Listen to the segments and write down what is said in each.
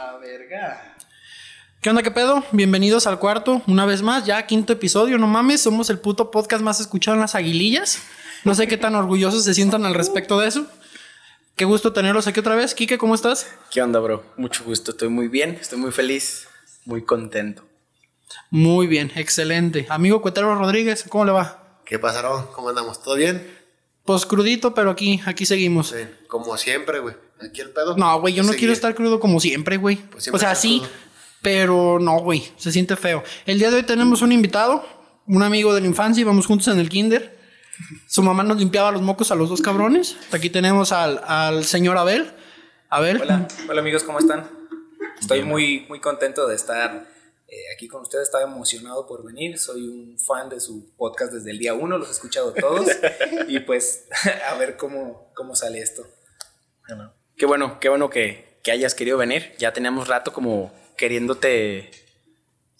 A verga. ¿Qué onda, qué pedo? Bienvenidos al cuarto, una vez más, ya quinto episodio, no mames, somos el puto podcast más escuchado en las aguilillas. No sé qué tan orgullosos se sientan al respecto de eso. Qué gusto tenerlos aquí otra vez. Kike, ¿cómo estás? ¿Qué onda, bro? Mucho gusto, estoy muy bien, estoy muy feliz, muy contento. Muy bien, excelente. Amigo Cuetero Rodríguez, ¿cómo le va? ¿Qué pasaron? ¿Cómo andamos? ¿Todo bien? Pues crudito, pero aquí, aquí seguimos. Sí, como siempre, güey. Aquí el pedo. No, güey, yo no Seguir. quiero estar crudo como siempre, güey. Pues siempre o sea, sí, crudo. pero no, güey, se siente feo. El día de hoy tenemos un invitado, un amigo de la infancia, íbamos juntos en el kinder. Su mamá nos limpiaba los mocos a los dos cabrones. Aquí tenemos al, al señor Abel. Abel. Hola, hola amigos, ¿cómo están? Estoy muy, muy contento de estar eh, aquí con ustedes, estaba emocionado por venir, soy un fan de su podcast desde el día uno, los he escuchado todos y pues a ver cómo, cómo sale esto. Qué bueno, qué bueno que, que hayas querido venir. Ya teníamos rato como queriéndote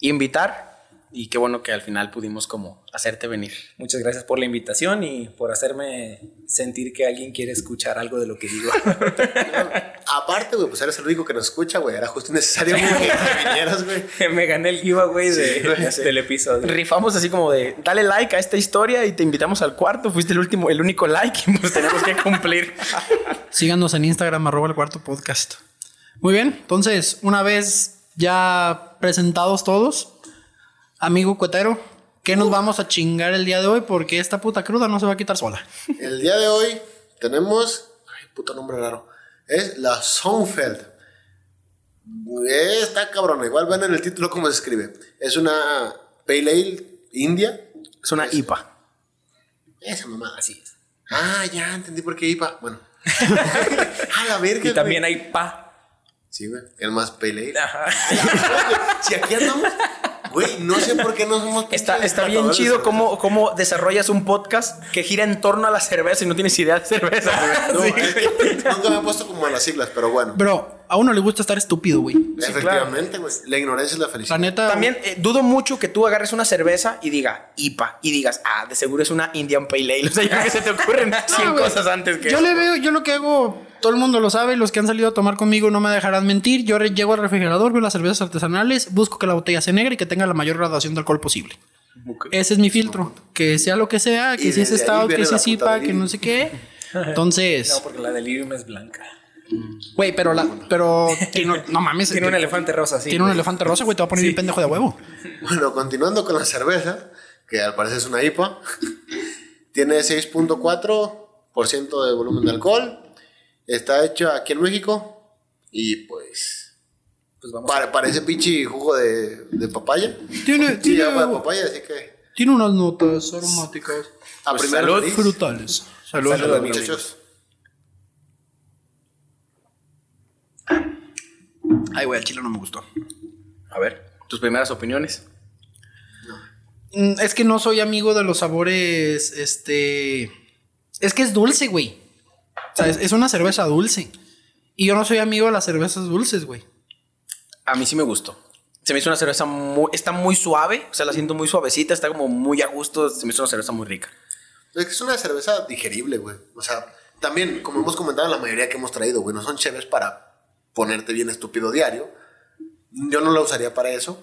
invitar y qué bueno que al final pudimos como hacerte venir. Muchas gracias por la invitación y por hacerme sentir que alguien quiere escuchar algo de lo que digo. Aparte, güey, pues eres el único que nos escucha, güey. Era justo necesario güey, que vinieras, güey. Me gané el giveaway de, Sí, güey, sí. del episodio. Rifamos así como de dale like a esta historia y te invitamos al cuarto. Fuiste el último, el único like y pues tenemos que cumplir. Síganos en Instagram, arroba el cuarto podcast. Muy bien, entonces, una vez ya presentados todos, amigo Cuetero, ¿qué nos vamos a chingar el día de hoy? Porque esta puta cruda no se va a quitar sola. El día de hoy tenemos. Ay, puto nombre raro. Es la Sonnenfeld. Eh, Está cabrón. Igual ven en el título cómo se escribe. Es una Pale Ale India. Es una IPA. Esa mamada. Así es. Ah, ya entendí por qué IPA. Bueno. a la verga. Y también güey. hay pa. Sí, güey. El más Pale Ale. Ajá. si aquí andamos. Güey, no sé por qué no somos. Está, está bien chido cómo, cómo desarrollas un podcast que gira en torno a la cerveza y no tienes idea de cerveza. No, Sí. es que nunca me he puesto como a las siglas, pero bueno. Bro, a uno le gusta estar estúpido, güey. Efectivamente, güey. La ignorancia es la felicidad. La neta. También eh, dudo mucho que tú agarres una cerveza y diga IPA y digas, ah, de seguro es una Indian Pale Ale. O sea, ya que se te ocurren 100 No, güey. cosas antes que. Yo le veo, yo lo que hago, todo el mundo lo sabe, los que han salido a tomar conmigo no me dejarán mentir. Yo llego al refrigerador, veo las cervezas artesanales, busco que la botella sea negra y que tenga la mayor graduación de alcohol posible. Ese es mi filtro. Que sea lo que sea, que si es stout, que si es IPA, que no sé qué. Entonces, No, porque la delirium es blanca. güey, pero la, pero tiene, no mames, Tiene un elefante rosa, sí. tiene un elefante rosa, güey, te va a poner bien pendejo de huevo. Bueno, continuando con la cerveza, que al parecer es una IPA, tiene 6.4% de volumen de alcohol, está hecha aquí en México y pues Pues vamos a pare- parece pinche jugo de, de papaya. Tiene, Sí, tiene, agua de papaya, así que tiene unas notas aromáticas, a Pues primera salud, nariz. frutales. Salud. Salud, muchachos. Ay, güey, el chile no me gustó. A ver, tus primeras opiniones. Mm, Es que no soy amigo de los sabores, este... Es que es dulce, güey. O sea, es, es una cerveza dulce. Y yo no soy amigo de las cervezas dulces, güey. A mí sí me gustó. Se me hizo una cerveza muy. Está muy suave. O sea, la siento muy suavecita. Está como muy a gusto. Se me hizo una cerveza muy rica. Es que es una cerveza digerible, güey. O sea, también, como hemos comentado, la mayoría que hemos traído, güey, no son cheves para ponerte bien estúpido diario. Yo no la usaría para eso.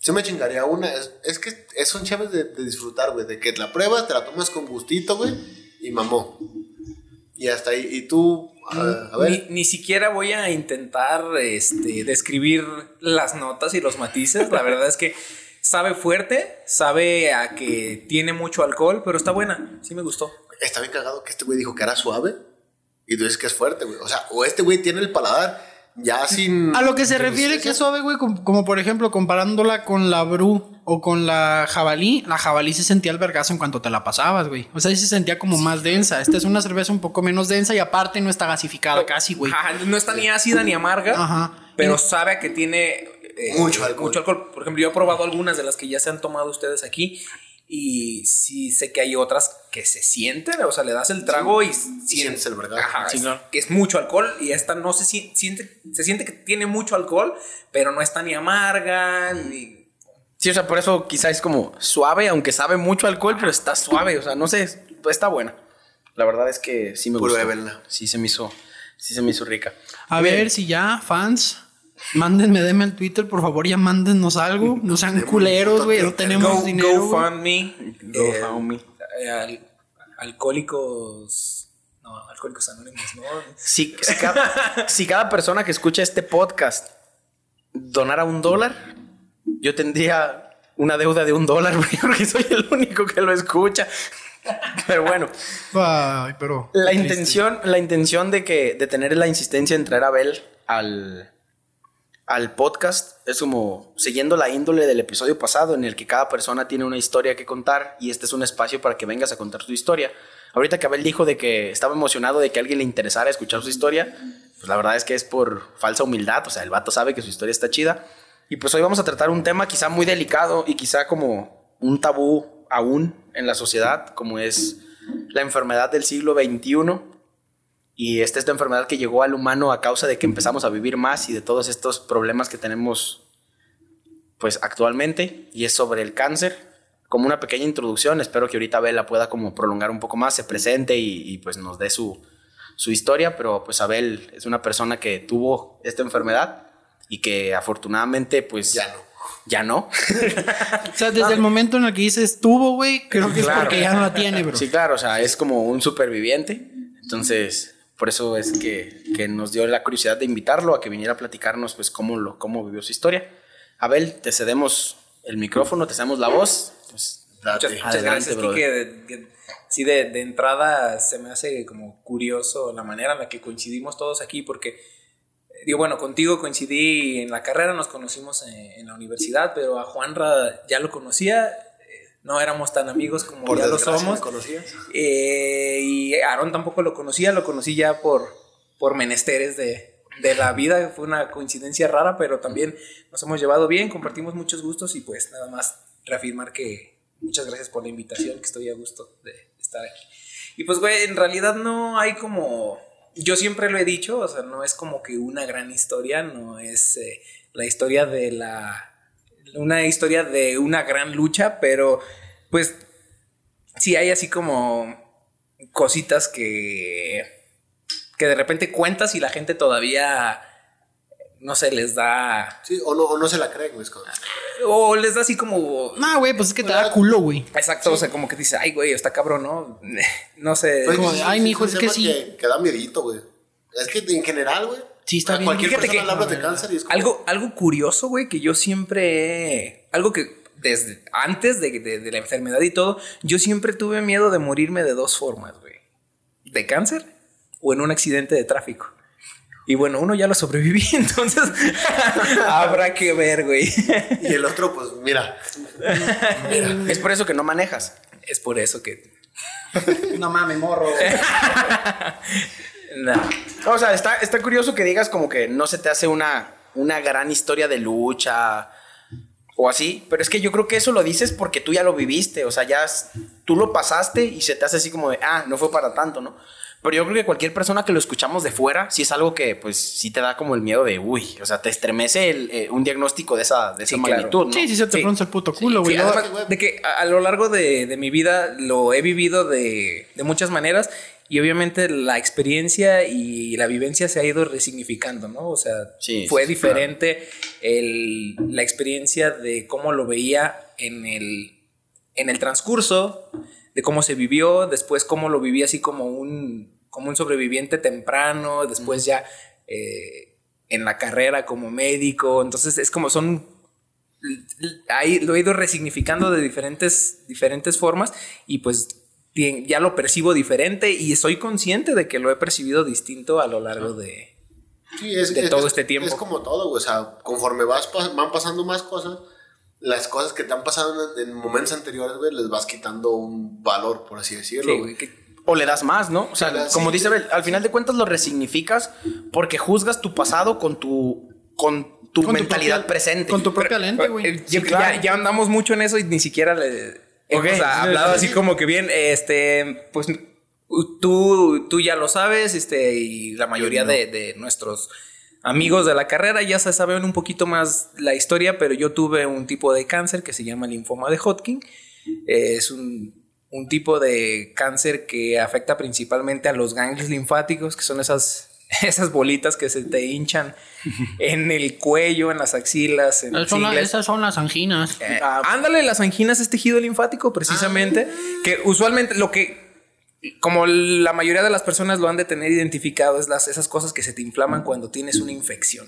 Sí me chingaría una. Es, es que es- son cheves de, de disfrutar, güey. De que la pruebas, te la tomas con gustito, güey. Y mamó. Y hasta ahí. Y tú, a, a ver. Ni, ni siquiera voy a intentar este, describir las notas y los matices. La verdad es que sabe fuerte, sabe a que tiene mucho alcohol, pero está buena. Sí me gustó. Está bien cagado que este güey dijo que era suave. Y tú dices que es fuerte, güey. O sea, o este güey tiene el paladar ya sin. A lo que se refiere que es suave, güey, como, como por ejemplo comparándola con la Bru o con la jabalí, la jabalí se sentía el vergazo en cuanto te la pasabas, güey. O sea, sí se sentía como más densa. Esta es una cerveza un poco menos densa y aparte no está gasificada casi, güey. Ajá, no está ni ácida ni amarga, Ajá. pero Y- sabe a que tiene eh, Mucho alcohol. mucho alcohol. Por ejemplo, yo he probado algunas de las que ya se han tomado ustedes aquí y sí sé que hay otras que se sienten, o sea, le das el trago y sientes el vergazo. Ajá, Sí, es- claro. que es mucho alcohol y esta no se si- siente, se siente que tiene mucho alcohol, pero no está ni amarga ni Sí, o sea, por eso quizás es como suave, aunque sabe mucho alcohol, pero está suave. O sea, no sé, está buena. La verdad es que sí me gustó. Pruébenla. Sí se me hizo, sí se me hizo rica. A ver si ya, fans, Mándenme, denme el Twitter, por favor, ya mándennos algo. No sean culeros, güey. No tenemos Go, dinero. güey. GoFundMe. Go eh, fund me. eh, al- alcohólicos. No, alcohólicos anónimos, ¿no? Si, si cada, si cada persona que escucha este podcast donara un dólar, yo tendría una deuda de un dólar, güey, porque soy el único que lo escucha. Pero bueno, Ay, pero. la intención, la intención de que de tener la insistencia en traer a Abel al, al podcast es como siguiendo la índole del episodio pasado en el que cada persona tiene una historia que contar y este es un espacio para que vengas a contar tu historia. Ahorita que Abel dijo de que estaba emocionado de que a alguien le interesara escuchar su historia, pues la verdad es que es por falsa humildad, o sea, el vato sabe que su historia está chida. Y pues hoy vamos a tratar un tema quizá muy delicado y quizá como un tabú aún en la sociedad, como es la enfermedad del siglo XXI. Y esta es la enfermedad que llegó al humano a causa de que empezamos a vivir más y de todos estos problemas que tenemos pues actualmente. Y es sobre el cáncer. Como una pequeña introducción, espero que ahorita Abel la pueda como prolongar un poco más, se presente y, y, pues nos dé su, su historia. Pero pues Abel es una persona que tuvo esta enfermedad y que afortunadamente pues Ya no. Ya no. O sea, desde el momento en el que dices tuvo, güey, creo que es Claro. porque ya no la tiene, bro. Sí, claro, o sea, es como un superviviente. Entonces, por eso es que, que nos dio la curiosidad de invitarlo a que viniera a platicarnos, pues, cómo, lo, cómo vivió su historia. Abel, te cedemos el micrófono, te cedemos la voz. Pues. Muchas, gracias. Kike. De- de- sí, de, de entrada se me hace como curioso la manera en la que coincidimos todos aquí, porque, eh, digo, bueno, contigo coincidí en la carrera, nos conocimos en, en la universidad, pero a Juanra ya lo conocía, no éramos tan amigos como Por ya lo somos. Eh, y Aaron tampoco lo conocía, lo conocí ya por, por menesteres de, de la vida. Fue una coincidencia rara, pero también nos hemos llevado bien, compartimos muchos gustos y pues nada más reafirmar que muchas gracias por la invitación, que estoy a gusto de estar aquí. Y pues, güey, en realidad no hay como... Yo siempre lo he dicho, o sea, no es como que una gran historia, no es eh, la historia de la... Una historia de una gran lucha, pero pues sí hay así como cositas que que de repente cuentas y la gente todavía no sé, les da Sí, o no, o no se la creen, güey. o les da así como No, güey, pues es que te da culo, güey. exacto, o sea, como que dice, "Ay, güey, está cabrón, ¿no?" No sé. Pues, como sí, de, sí, "Ay, sí, mijo, un es que sí". Que, que da miedito, güey. Es que en general, güey. Sí, está a bien. Cualquier Fíjate persona que- le hablas de cáncer y es como, Algo, algo curioso, güey, que yo siempre. Algo que desde antes de, de- de la enfermedad y todo, yo siempre tuve miedo de morirme de dos formas, güey: de cáncer o en un accidente de tráfico. Y bueno, uno ya lo sobreviví, entonces habrá que ver, güey. Y el otro, pues, mira. es por eso que no manejas. Es por eso que. No mames, morro. Nah. O sea, está, está curioso que digas como que no se te hace una, una gran historia de lucha o así, pero es que yo creo que eso lo dices porque tú ya lo viviste, o sea, ya tú lo pasaste y se te hace así como de, ah, no fue para tanto, ¿no? Pero yo creo que cualquier persona que lo escuchamos de fuera, sí es algo que pues sí te da como el miedo de, uy, o sea, te estremece el, eh, un diagnóstico de esa, de esa Sí, claro. magnitud, ¿no? Sí, sí, se te Sí. el puto culo, güey. Sí, de que a, a lo largo de, de mi vida lo he vivido de, de muchas maneras y obviamente la experiencia y la vivencia se ha ido resignificando, ¿no? O sea, Sí, fue sí, diferente el- la experiencia de cómo lo veía en el, en el transcurso, de cómo se vivió, después cómo lo viví así como un, como un sobreviviente temprano, después ya eh, en la carrera como médico, entonces es como son ahí lo he ido resignificando de diferentes, diferentes formas y pues ya lo percibo diferente y soy consciente de que lo he percibido distinto a lo largo de... Sí, es, de es- todo es- este tiempo. Es como todo, güey. O sea, conforme vas, van pasando más cosas, las cosas que te han pasado en, en momentos anteriores, güey, les vas quitando un valor, por así decirlo. Sí, güey. que- O le das más, ¿no? O sea, como sí, dice sí. Abel, al final de cuentas lo resignificas porque juzgas tu pasado con tu, con tu Con tu mentalidad propia- presente. Con tu propia lente, eh, güey. ya, claro. ya- ya andamos mucho en eso y ni siquiera le hemos Ok, a- sí, hablado sí, así como que bien, este, pues tú, tú ya lo sabes, este, y la mayoría de, de nuestros amigos de la carrera ya se saben un poquito más la historia, pero yo tuve un tipo de cáncer que se llama linfoma de Hodgkin. Eh, es un, un tipo de cáncer que afecta principalmente a los ganglios linfáticos, que son esas esas bolitas que se te hinchan en el cuello, en las axilas, en Esas son, la- ingles. esas son las anginas. Eh, ándale, las anginas es tejido linfático, precisamente. Que usualmente lo que, como la mayoría de las personas lo han de tener identificado, es las, esas cosas que se te inflaman cuando tienes una infección.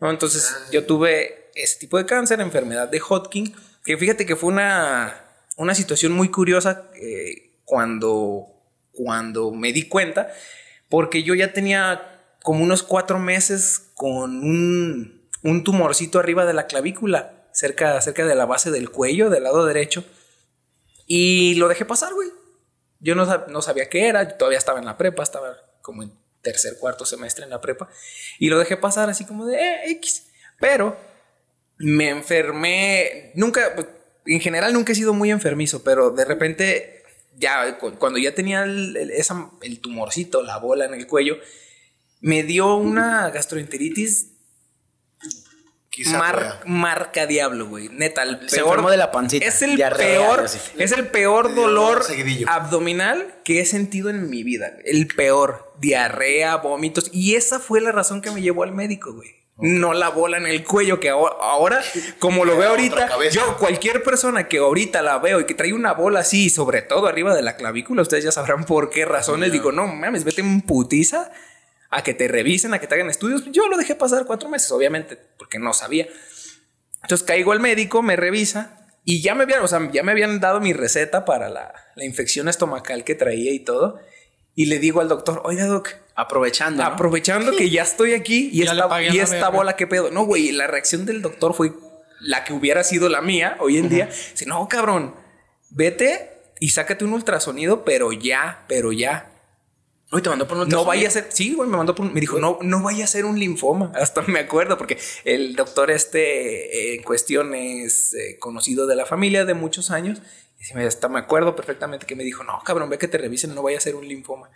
¿no? Entonces, yo tuve ese tipo de cáncer, enfermedad de Hodgkin, que fíjate que fue una, una situación muy curiosa eh, cuando, cuando me di cuenta, porque yo ya tenía como unos cuatro meses con un, un tumorcito arriba de la clavícula, cerca, cerca de la base del cuello, del lado derecho. Y lo dejé pasar, güey. Yo no, no sabía qué era, todavía estaba en la prepa, estaba como en tercer, cuarto semestre en la prepa. Y lo dejé pasar así como de eh, X. Pero me enfermé, nunca, en general nunca he sido muy enfermizo, pero de repente, ya cu- cuando ya tenía el, el- esa- el tumorcito, la bola en el cuello, me dio una gastroenteritis Quizá Mar- pueda. marca diablo, güey. Neta, el Se peor. de la pancita, Es el diarrea, peor. Es el peor dolor abdominal que he sentido en mi vida. El peor. Diarrea, vómitos. Y esa fue la razón que me llevó al médico, güey. No la bola en el cuello, que ahora, ahora, como lo veo ahorita, yo, cualquier persona que ahorita la veo y que trae una bola así, sobre todo arriba de la clavícula, ustedes ya sabrán por qué razones. Digo, no mames, vete en putiza a que te revisen, a que te hagan estudios. Yo lo dejé pasar cuatro meses, obviamente, porque no sabía. Entonces caigo al médico, me revisa y ya me habían, o sea, ya me habían dado mi receta para la, la infección estomacal que traía y todo. Y le digo al doctor, oiga, doc, Aprovechando. ¿no? aprovechando que ya estoy aquí y Ya esta, y esta bola, ¿qué pedo? No, güey, la reacción del doctor fue la que hubiera sido la mía hoy en día. Dice, no, cabrón, vete y sácate un ultrasonido, pero ya, pero ya. Uy, te mandó por un No vaya a ser, sí, güey, me mandó por un- me dijo, no, no vaya a ser un linfoma. Hasta me acuerdo, porque el doctor este eh, en cuestión es eh, conocido de la familia de muchos años. Y me- hasta me acuerdo perfectamente que me dijo, no, cabrón, ve que te revisen, no vaya a ser un linfoma.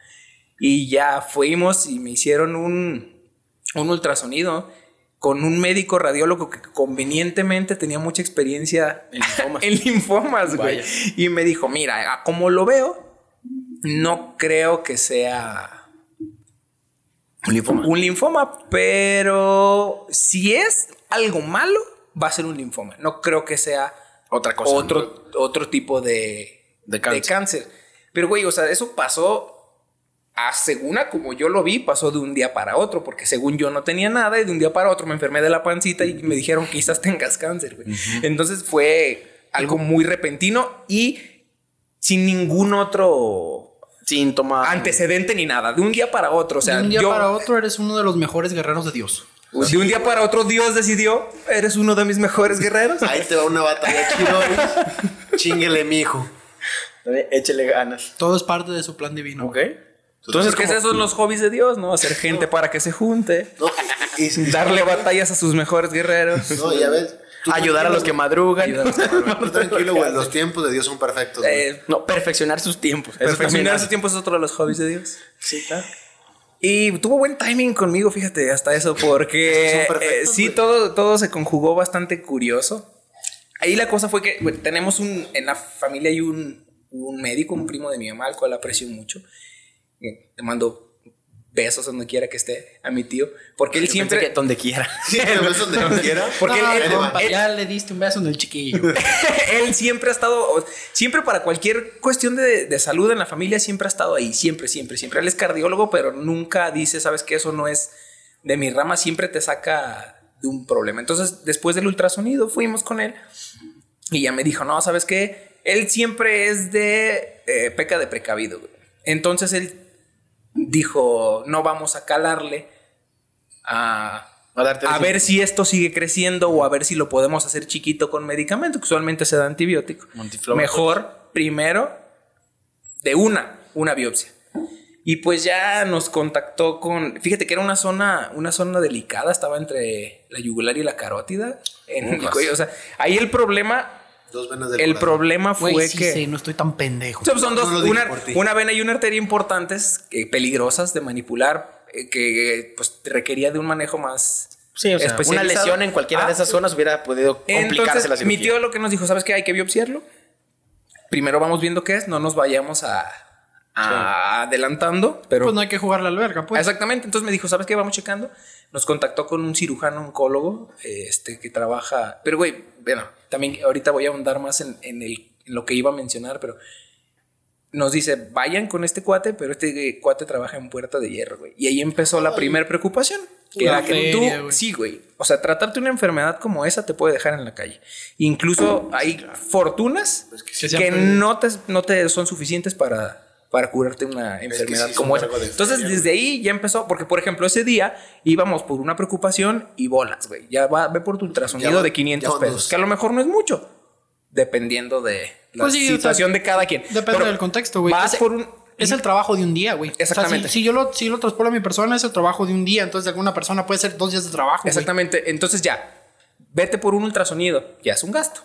Y ya fuimos y me hicieron un, un ultrasonido con un médico radiólogo que convenientemente tenía mucha experiencia En linfomas. en linfomas, güey. Y me dijo, mira, a como lo veo, no creo que sea Un linfoma. un linfoma, pero si es algo malo, va a ser un linfoma. No creo que sea Otra cosa. otro, otro tipo de, De de cáncer. cáncer. Pero, güey, o sea, eso pasó, a según a como yo lo vi, pasó de un día para otro, porque según yo no tenía nada y de un día para otro me enfermé de la pancita y me dijeron quizás tengas cáncer, güey. Entonces fue algo muy repentino y sin ningún otro Síntoma. antecedente ni nada, de un día para otro. O sea, de un día yo, para otro eres uno de los mejores guerreros de Dios. De un día para otro Dios decidió, eres uno de mis mejores guerreros. Ahí te va una batalla chiroi. Chinguele, mijo. Échele ganas. Todo es parte de su plan divino. Ok. Entonces, ¿qué esos son los hobbies de Dios? ¿No? Hacer gente para que se junte. No, y, y- Darle batallas a sus mejores guerreros. no, ya ves. tú ayudar a los que madrugan. Ayudar a los que madrugan. Tú tranquilo, güey. Los tiempos de Dios son perfectos. güey. Eh, No, perfeccionar sus tiempos. Eso también perfeccionar hace. su tiempo es otro de los hobbies de Dios. Sí, claro. Y tuvo buen timing conmigo, fíjate, hasta eso, porque perfectos, eh, sí, todo, todo se conjugó bastante curioso. Ahí la cosa fue que bueno, tenemos un, en la familia hay un, un médico, un primo de mi mamá, al cual aprecio mucho. Eh, Le mando besos donde quiera que esté a mi tío, porque él Yo siempre... pensé que donde quiera. Sí, te ves donde quiera. Porque No, él- él- compa, él- ya le diste un beso en el chiquillo. él siempre ha estado, siempre para cualquier cuestión de, de salud en la familia, siempre ha estado ahí, siempre, siempre, siempre. Él es cardiólogo, pero nunca dice, sabes que eso no es de mi rama, siempre te saca de un problema. Entonces, después del ultrasonido, fuimos con él y ya me dijo, no, sabes qué, él siempre es de eh, peca de precavido. güey". Entonces él dijo, no vamos a calarle a A darte a ver si esto sigue creciendo o a ver si lo podemos hacer chiquito con medicamento, que usualmente se da antibiótico. Mejor, primero, de una, una biopsia. Y pues ya nos contactó con, fíjate que era una zona, una zona delicada, estaba entre la yugular y la carótida. En el cuello. O sea, ahí el problema, Dos venas del el corazón. problema fue Güey, sí, que... sí, no estoy tan pendejo. O sea, son dos, no lo dije una, por ti. una vena y una arteria importantes, que peligrosas de manipular, eh, que pues requería de un manejo más Sí, o sea, una especializado. lesión en cualquiera Ah, de esas zonas hubiera podido complicarse Entonces, la mi tío lo que nos dijo, ¿sabes qué? Hay que biopsiarlo. Primero vamos viendo qué es, no nos vayamos a, ah, adelantando, pero Pues no hay que jugar la alberga, pues. Exactamente, entonces me dijo, ¿sabes qué? Vamos checando. Nos contactó con un cirujano oncólogo este, que trabaja. Pero, güey, bueno, también ahorita voy a ahondar más en, en el, en lo que iba a mencionar, pero nos dice, vayan con este cuate, pero este cuate trabaja en Puerta de Hierro, güey. Y ahí empezó la primera preocupación. Que Una era que tú, güey. sí, güey. O sea, tratarte una enfermedad como esa te puede dejar en la calle. Incluso hay fortunas Pues que Que no te, no te son suficientes para, para curarte una enfermedad sí como esa. Entonces, desde ahí ya empezó, porque por ejemplo, ese día íbamos por una preocupación y bolas, güey. Ya va, ve por tu ultrasonido va- de ya 500 van pesos, dos. que a lo mejor no es mucho, dependiendo de la Pues sí, o sea, situación de cada quien. Depende Pero del contexto, güey. Vas Es- por un. Es el trabajo de un día, güey. Exactamente. O sea, si, si yo lo, si lo transporo a mi persona, es el trabajo de un día. Entonces, de alguna persona puede ser dos días de trabajo. güey. Exactamente. Entonces ya, vete por un ultrasonido, ya es un gasto.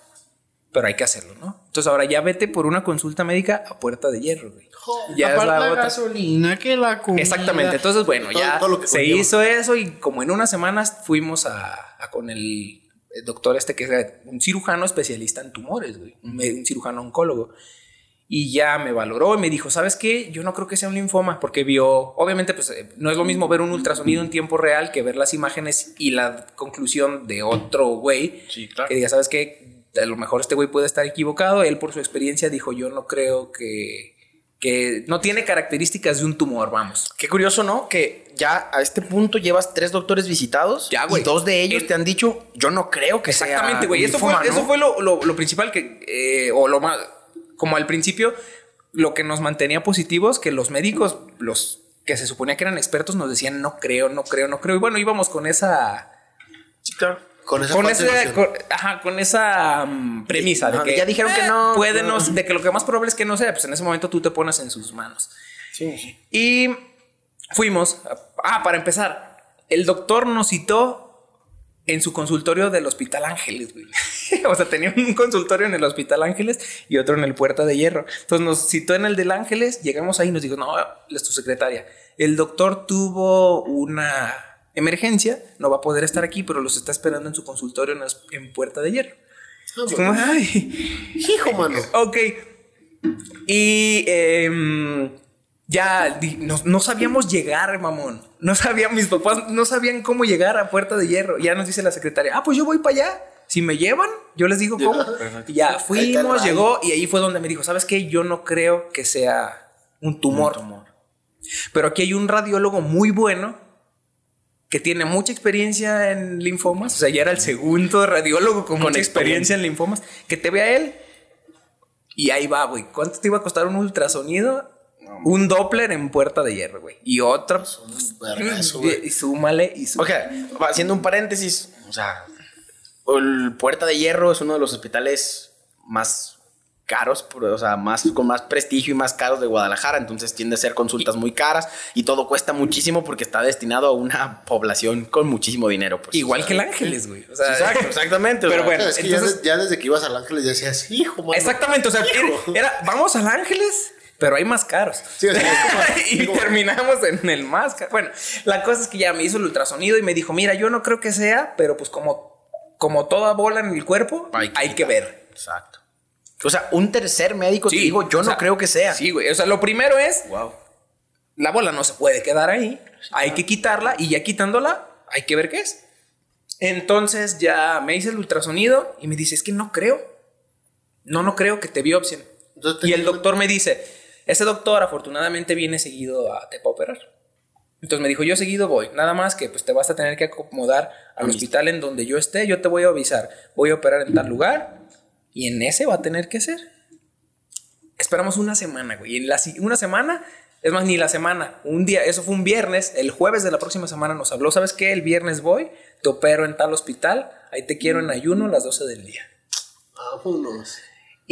Pero hay que hacerlo, ¿no? Entonces ahora ya vete por una consulta médica a puerta de hierro, güey. Ya es la la otra. gasolina, que la comida. Exactamente. Entonces, bueno, Todo- ya todo lo que se conlleva. hizo eso y como en unas semanas fuimos a, a con el, doctor este que es un cirujano especialista en tumores, güey, un, un cirujano oncólogo. Y ya me valoró y me dijo, ¿sabes qué? Yo no creo que sea un linfoma porque vio, obviamente, pues eh, no es lo mismo ver un ultrasonido en tiempo real que ver las imágenes y la conclusión de otro güey Sí, claro. que diga, ¿sabes qué? A lo mejor este güey puede estar equivocado. Él, por su experiencia, dijo: Yo no creo que. que no tiene características de un tumor, vamos. Qué curioso, ¿no? Que ya a este punto llevas tres doctores visitados. Ya, güey. Y dos de ellos El- te han dicho, yo no creo que Exactamente, güey. Eso ¿no? eso fue lo, lo- lo principal que. eh, o lo más. Como al principio, lo que nos mantenía positivos, que los médicos, los que se suponía que eran expertos, nos decían: No creo, no creo, no creo. Y bueno, íbamos con esa. Sí, claro. Con esa con, falsa ese- ilusión. con- ajá, con esa mm, premisa de Ajá, que ya dijeron que no, puede no- de que lo que más probable es que no sea, pues en ese momento tú te pones en sus manos. Sí. Y fuimos, ah, para empezar, el doctor nos citó en su consultorio del Hospital Ángeles, güey. o sea, tenía un consultorio en el Hospital Ángeles y otro en el Puerta de Hierro. Entonces nos citó en el del Ángeles, llegamos ahí y nos dijo, no, es tu secretaria. El doctor tuvo una emergencia, no va a poder estar aquí, pero los está esperando en su consultorio en, Puerta de Hierro. Ah, Así como, ay, Hijo, mano. Ok. Y em, ya no, no sabíamos llegar, mamón. No sabían, mis papás no sabían cómo llegar a Puerta de Hierro. Ya nos dice la secretaria, ah, pues yo voy para allá. Si me llevan, yo les digo cómo. Y ya fuimos, llegó y ahí fue donde me dijo, ¿sabes qué? Yo no creo que sea un tumor. Pero aquí hay un radiólogo muy bueno que tiene mucha experiencia en linfomas. O sea, ya era el segundo radiólogo con, mucha experiencia en linfomas. Que te vea él. Y ahí va, güey. ¿Cuánto te iba a costar un ultrasonido? Un Doppler en puerta de hierro, güey. Y otro. Vergazo. Y súmale y súmale. Ok, haciendo un paréntesis, o sea, el Puerta de Hierro es uno de los hospitales más caros, o sea, más con más prestigio y más caros de Guadalajara, entonces tiende a ser consultas muy caras y todo cuesta muchísimo porque está destinado a una población con muchísimo dinero. Pues, Igual o sea, que el Ángeles, güey. O sea, Exacto, exactamente. o Pero sea, bueno, es que entonces- ya, des- ya desde que ibas al Ángeles ya decías, hijo, mano. Exactamente, o sea, era, era, vamos al Ángeles, pero hay más caros. Sí, o sea, es como- y como- terminamos en el más caro. Bueno, la cosa es que ya me hizo el ultrasonido y me dijo, mira, yo no creo que sea, pero pues como, como toda bola en el cuerpo, hay que ver. Exacto. O sea, un tercer médico te Sí, digo, yo no sea, creo que sea. Sí, güey. O sea, lo primero es, Wow. la bola no se puede quedar ahí. Hay que quitarla y ya quitándola, hay que ver qué es. Entonces ya me hice el ultrasonido y me dice, es que no creo. No, no creo que te biopsien. Y el doctor me dice, ese doctor afortunadamente viene seguido a te va a operar. Entonces me dijo, yo seguido voy, nada más que pues te vas a tener que acomodar al hospital en donde yo esté, yo te voy a avisar, voy a operar en tal lugar y en ese va a tener que ser. Esperamos una semana, güey. Y en la una semana, es más, ni la semana, un día, eso fue un viernes, el jueves de la próxima semana nos habló, ¿sabes qué? El viernes voy, te opero en tal hospital, ahí te quiero en ayuno a las 12 del día. Vámonos.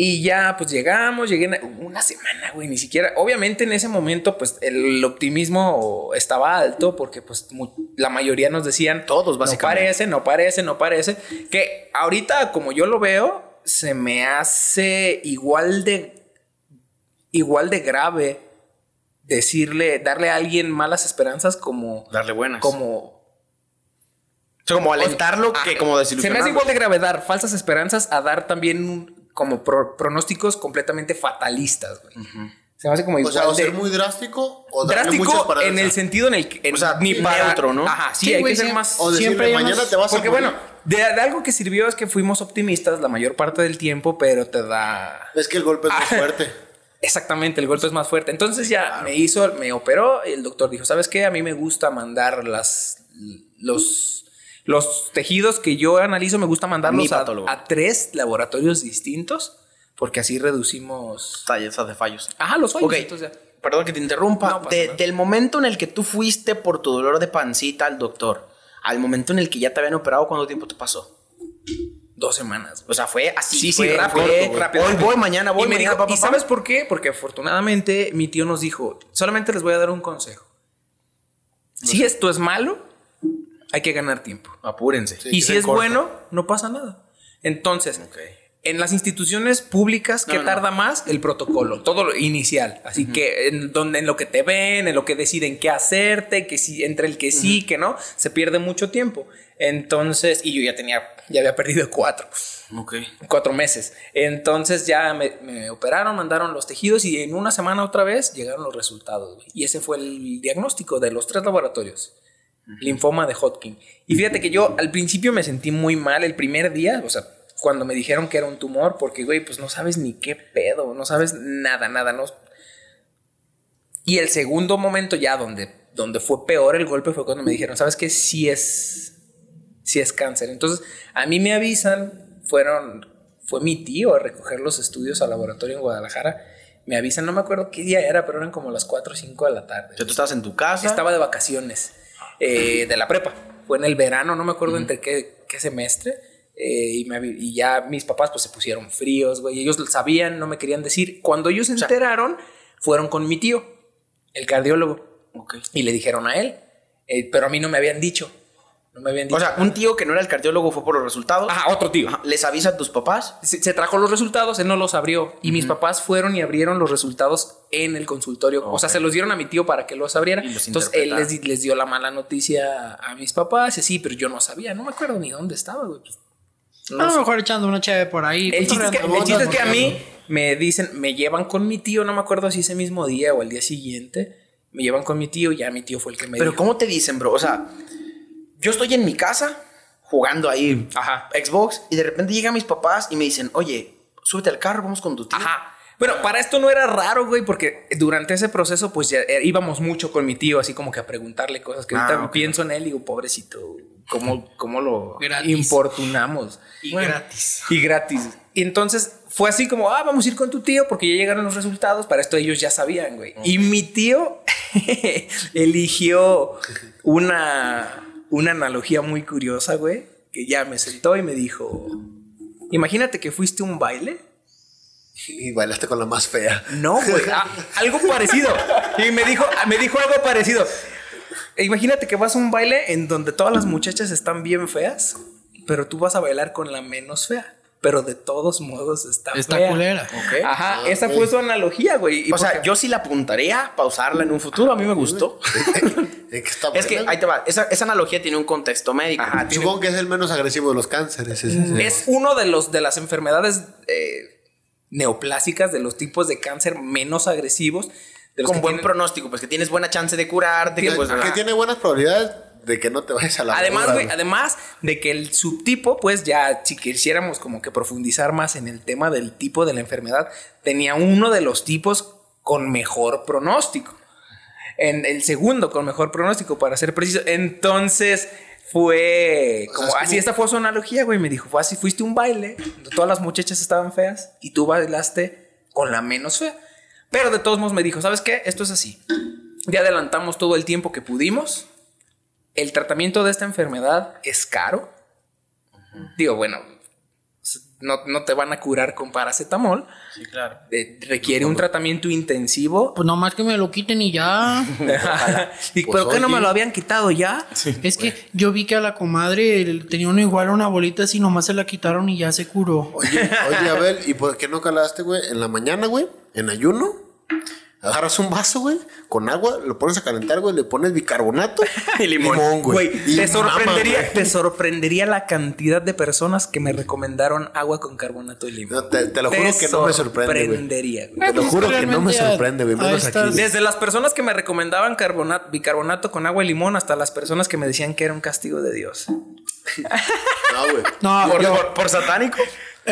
Y ya, pues llegamos, llegué en una semana, güey, ni siquiera. Obviamente en ese momento, pues el optimismo estaba alto porque, pues, la mayoría nos decían: Todos, No básicamente. parece, no parece, no parece. Que ahorita, como yo lo veo, se me hace igual de. igual de grave decirle, darle a alguien malas esperanzas como. Darle buenas. como O sea, como alentarlo Ah, que como se me desilusionarlo. hace igual de grave dar falsas esperanzas a dar también un- como pro- pronósticos completamente fatalistas, güey. Se me hace como O igual sea, o de- ser muy drástico o drástico para en el sentido en el que O sea, ni para neutro, ¿no? Ajá, sí, Sí, hay güey, que ser más O decirle, Siempre mañana te vas porque a morir. bueno, de, de algo que sirvió es que fuimos optimistas la mayor parte del tiempo, pero te da Es que el golpe es Ah. muy fuerte. Exactamente, el golpe es más fuerte. Entonces ya me hizo, me operó y el doctor dijo, ¿sabes qué? A mí me gusta mandar las, los, los tejidos que yo analizo, me gusta mandarlos a, a tres laboratorios distintos porque así reducimos... Tallas de fallos. Ajá, los fallos. Ok, entonces ya- perdón que te interrumpa. No De- del momento en el que tú fuiste por tu dolor de pancita al doctor, al momento en el que ya te habían operado, ¿cuánto tiempo te pasó? Dos semanas. O sea, fue así. Sí, sí, fue- rápido, fue, rápido. Hoy voy, mañana voy, y me mañana dijo, pa, pa, ¿y sabes por qué? Porque afortunadamente mi tío nos dijo, solamente les voy a dar un consejo. Si esto es malo, hay que ganar tiempo. Apúrense. Sí. y si es bueno, no pasa nada. Entonces, Ok. En las instituciones públicas, ¿qué No, no. tarda más? El protocolo, todo lo inicial. Así que en, donde, en lo que te ven, en lo que deciden qué hacerte, que si entre el que sí, que no, se pierde mucho tiempo. Entonces, y yo ya tenía, ya había perdido cuatro Ok. cuatro meses. Entonces ya me, me operaron, mandaron los tejidos y en una semana otra vez llegaron los resultados. Y ese fue el diagnóstico de los tres laboratorios. Linfoma de Hodgkin. Y fíjate que yo al principio me sentí muy mal el primer día, o sea, cuando me dijeron que era un tumor, porque, güey, pues no sabes ni qué pedo, no sabes nada, nada, no. Y el segundo momento ya donde, donde fue peor el golpe fue cuando me dijeron, ¿sabes qué? Sí es, sí es cáncer. Entonces, a mí me avisan, fueron, fue mi tío a recoger los estudios al laboratorio en Guadalajara. Me avisan, no me acuerdo qué día era, pero eran como las 4 o 5 de la tarde. Tú estabas en tu casa. Estaba de vacaciones eh, de la prepa. Fue en el verano, no me acuerdo entre qué, qué semestre. Eh, y, me avi- y ya mis papás pues se pusieron fríos, güey. Ellos lo sabían, no me querían decir. Cuando ellos se enteraron, fueron con mi tío, el cardiólogo. Ok. Y le dijeron a él. eh, pero a mí no me habían dicho. No me habían dicho. O sea, un tío que no era el cardiólogo fue por los resultados. Ajá, otro tío. Ajá. Les avisa a tus papás. Se, se trajo los resultados, él no los abrió. Y mis papás fueron y abrieron los resultados en el consultorio. O sea, se los dieron a mi tío para que los abriera. Los Entonces él les, les dio la mala noticia a mis papás. Y sí, pero yo no sabía, no me acuerdo ni dónde estaba, güey. Pues, no a lo mejor echando una chave por ahí. El chiste, es que, el chiste es que a mí me dicen, me llevan con mi tío, no me acuerdo si ese mismo día o el día siguiente. Me llevan con mi tío, ya mi tío fue el que me Pero dijo. ¿cómo te dicen, bro? O sea, yo estoy en mi casa jugando ahí Ajá. Xbox y de repente llegan mis papás y me dicen, oye, súbete al carro, vamos con tu tío. Ajá. Bueno, para esto no era raro, güey, porque durante ese proceso, pues ya eh, íbamos mucho con mi tío, así como que a preguntarle cosas que Ah, ahorita pienso en él y digo, pobrecito, ¿cómo, cómo lo Gratis. importunamos? Y Bueno, gratis. Y gratis. Y entonces fue así como, ah, vamos a ir con tu tío porque ya llegaron los resultados. Para esto ellos ya sabían, güey. Y mi tío eligió una, una analogía muy curiosa, güey, que ya me sentó y me dijo, imagínate que fuiste a un baile. Y bailaste con la más fea. No, güey, ah, algo parecido. Y me dijo, me dijo algo parecido. E Imagínate que vas a un baile en donde todas las muchachas están bien feas, pero tú vas a bailar con la menos fea. Pero de todos modos está, Está fea. culera. Ajá, Ah, esa ok. fue su analogía, güey. Y O sea, porque- yo sí la apuntaría para usarla en un futuro. A mí me gustó. ¿En qué es que ahí te va. Esa, esa analogía tiene un contexto médico. Ajá, tiene- Supongo que es el menos agresivo de los cánceres. ese, ese. es uno de los de las enfermedades eh, neoplásicas, de los tipos de cáncer menos agresivos. De los Con buen tienen- pronóstico, pues que tienes buena chance de curarte. que, pues, que tiene buenas probabilidades de que no te vayas a la Además, güey, además de que el subtipo, pues ya, si quisiéramos como que profundizar más en el tema del tipo de la enfermedad, tenía uno de los tipos con mejor pronóstico. En el segundo con mejor pronóstico, para ser preciso. Entonces fue como, así esta fue su analogía, güey. Me dijo, fue así, fuiste un baile, todas las muchachas estaban feas y tú bailaste con la menos fea. Pero de todos modos me dijo, ¿sabes qué? Esto es así. Ya adelantamos todo el tiempo que pudimos. El tratamiento de esta enfermedad es caro. Digo, bueno, no, no te van a curar con paracetamol. Sí, claro. Eh, requiere un tratamiento intensivo. Pues nomás que me lo quiten y ya. y, Pues, ¿Pero qué no me lo habían quitado ya? es que yo vi que a la comadre tenía uno igual una bolita así, nomás se la quitaron y ya se curó. Oye, oye, Abel, ¿y por qué no calaste, güey? En la mañana, güey, en ayuno, Agarras un vaso, güey, con agua, lo pones a calentar, güey, le pones bicarbonato Y limón. Güey, te sorprendería, güey. te sorprendería la cantidad de personas que me recomendaron agua con carbonato y limón. No, te, te lo juro que no me sorprende, güey. sorprendería, güey. Te lo juro que no me sorprende, güey. Menos. Desde las personas que me recomendaban carbonato, bicarbonato con agua y limón hasta las personas que me decían que era un castigo de Dios. No, güey. No, ¿Por, yo- por- por satánico?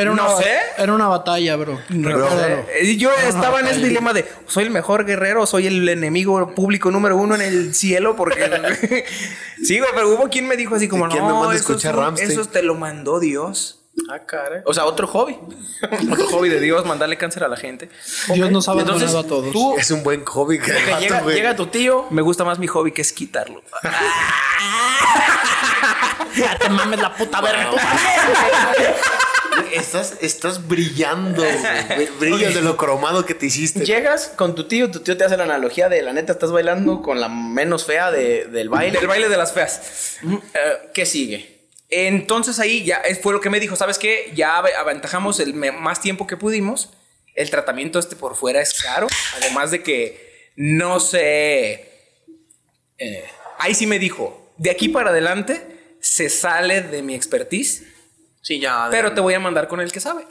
Era una, no sé. Era una batalla, bro. Recuérdalo. Eh, Yo estaba en ese dilema de soy el mejor guerrero, soy el enemigo público número uno en el cielo porque sí, güey, pero hubo quien me dijo así como ¿Y quién me no, eso, es escuchar un- Rammstein?" eso te lo mandó Dios. Ah, caray. O sea, otro hobby. Otro hobby de Dios, mandarle cáncer a la gente. Dios nos ha Entonces, abandonado a todos. tú- Es un buen hobby que Que llega, llega tu tío. Me gusta más mi hobby que es quitarlo. Ya te mames la puta verga. Estás, estás brillando, güey. Brillas de lo cromado que te hiciste. Llegas con tu tío, tu tío te hace la analogía de la neta estás bailando con la menos fea de- del baile. Del baile de las feas. Eh, ¿Qué sigue? Entonces ahí ya es- fue lo que me dijo, ¿sabes qué? Ya ave- aventajamos el más tiempo que pudimos. El tratamiento este por fuera es caro. Además de que no sé... eh, ahí sí me dijo, de aquí para adelante se sale de mi expertise, Sí, ya. pero te voy a mandar con el que sabe.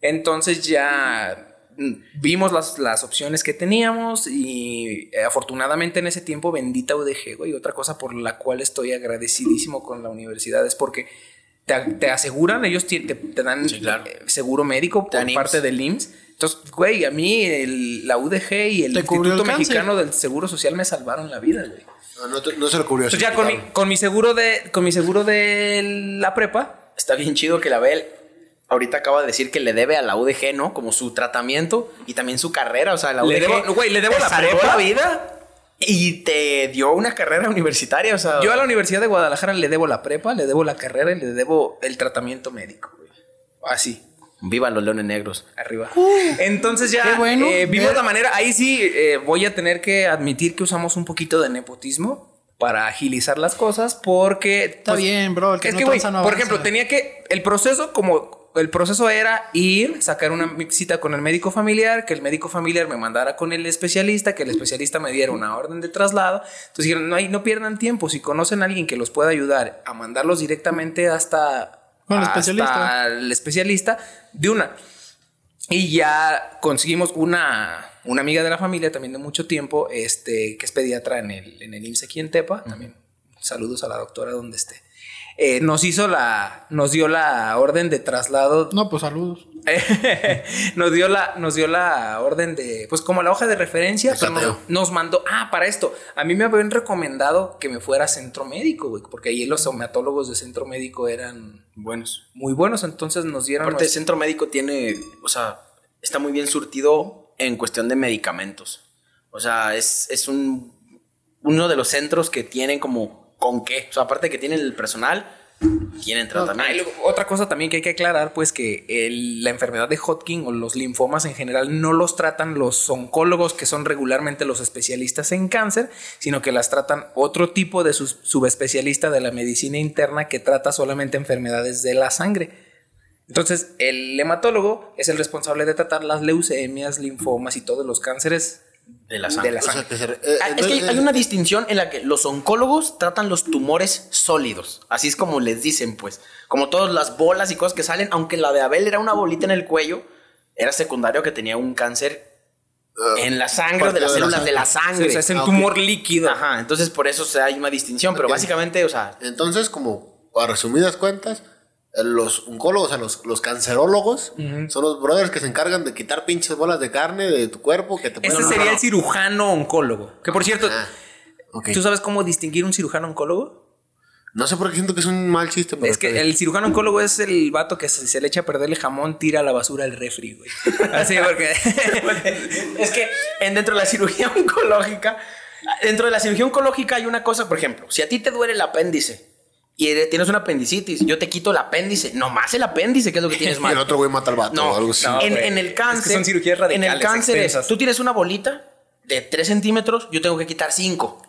Entonces ya mm, vimos las, las opciones que teníamos y eh, afortunadamente en ese tiempo bendita UDG, güey. Otra cosa por la cual estoy agradecidísimo con la universidad es porque te, te aseguran, ellos te, te dan Sí, claro. eh, seguro médico por parte IMSS. del IMSS. Entonces, güey, a mí el- la UDG y el Instituto el cáncer. Mexicano del Seguro Social me salvaron la vida, güey. No, no, te- no se lo cubrió. Entonces ya con mi, con mi seguro de con mi seguro de la prepa, Está bien chido que la Bel ahorita acaba de decir que le debe a la UDG, ¿no? Como su tratamiento y también su carrera. O sea, la Le UDG. debo- güey, le debo te la prepa. la vida y te dio una carrera universitaria. O sea, Yo a la Universidad de Guadalajara le debo la prepa, le debo la carrera y le debo el tratamiento médico. güey. Así, Viva los leones negros. arriba. Entonces ya bueno. eh, vimos la manera. Ahí sí eh, voy a tener que admitir que usamos un poquito de nepotismo para agilizar las cosas porque... pues, Está bien, bro, el que es no que, güey, no por ejemplo, tenía que... El proceso como... El proceso era ir, sacar una cita con el médico familiar, que el médico familiar me mandara con el especialista, que el especialista me diera una orden de traslado. Entonces dijeron, no, hay, no pierdan tiempo, si conocen a alguien que los pueda ayudar a mandarlos directamente hasta, el hasta especialista. el especialista, de una. Y ya conseguimos una, una amiga de la familia también de mucho tiempo, este, que es pediatra en el, en el IMSS aquí en Tepa. También saludos a la doctora donde esté. Eh, nos hizo la, nos dio la orden de traslado. No, pues saludos. nos dio la, nos dio la orden de, pues como la hoja de referencia, pero nos, mandó, ah, para esto, a mí me habían recomendado que me fuera a centro médico, güey, porque ahí los homeatólogos de centro médico eran Buenos. muy buenos, entonces nos dieron... Aparte, el centro médico tiene, o sea, está muy bien surtido en cuestión de medicamentos. O sea, es, es un, uno de los centros que tienen como con qué. O sea, aparte de que tienen el personal, tienen tratamiento. luego, otra cosa también que hay que aclarar, pues que el- la enfermedad de Hodgkin o los linfomas en general no los tratan los oncólogos, que son regularmente los especialistas en cáncer, sino que las tratan otro tipo de sus- subespecialista de la medicina interna que trata solamente enfermedades de la sangre. Entonces, el hematólogo es el responsable de tratar las leucemias, linfomas y todos los cánceres De la sangre. De la O sea, sangre. que se re- eh, Ah, es que hay, hay una distinción en la que los oncólogos tratan los tumores sólidos. Así es como les dicen, pues. Como todas las bolas y cosas que salen, aunque la de Abel era una bolita en el cuello, era secundario que tenía un cáncer ah, en la sangre de las de la células de la Sí, sangre. o sea, es el Ah, tumor líquido. Ajá, entonces por eso o sea, hay una distinción, pero básicamente, o sea, Entonces, como a resumidas cuentas, eh, los oncólogos, o sea, los, los cancerólogos, son los brothers que se encargan de quitar pinches bolas de carne de tu cuerpo que te Este ponen- sería el cirujano oncólogo. Que por cierto, Ah. ¿tú sabes cómo distinguir un cirujano oncólogo? No sé por qué siento que es un mal chiste, pero Es que el cirujano oncólogo es el vato que se, se le echa a perder el jamón, tira a la basura el refri, güey. Así porque. es que en dentro de la cirugía oncológica, dentro de la cirugía oncológica hay una cosa, por ejemplo, si a ti te duele el apéndice y eres- tienes una apendicitis, yo te quito el apéndice, nomás el apéndice, que es lo que tienes Y mal. el otro güey mata al vato No, o algo así. no. en, el Es que cáncer. son cirugías En el radicales, cáncer es, tú tienes una bolita de 3 centímetros, yo tengo que quitar 5.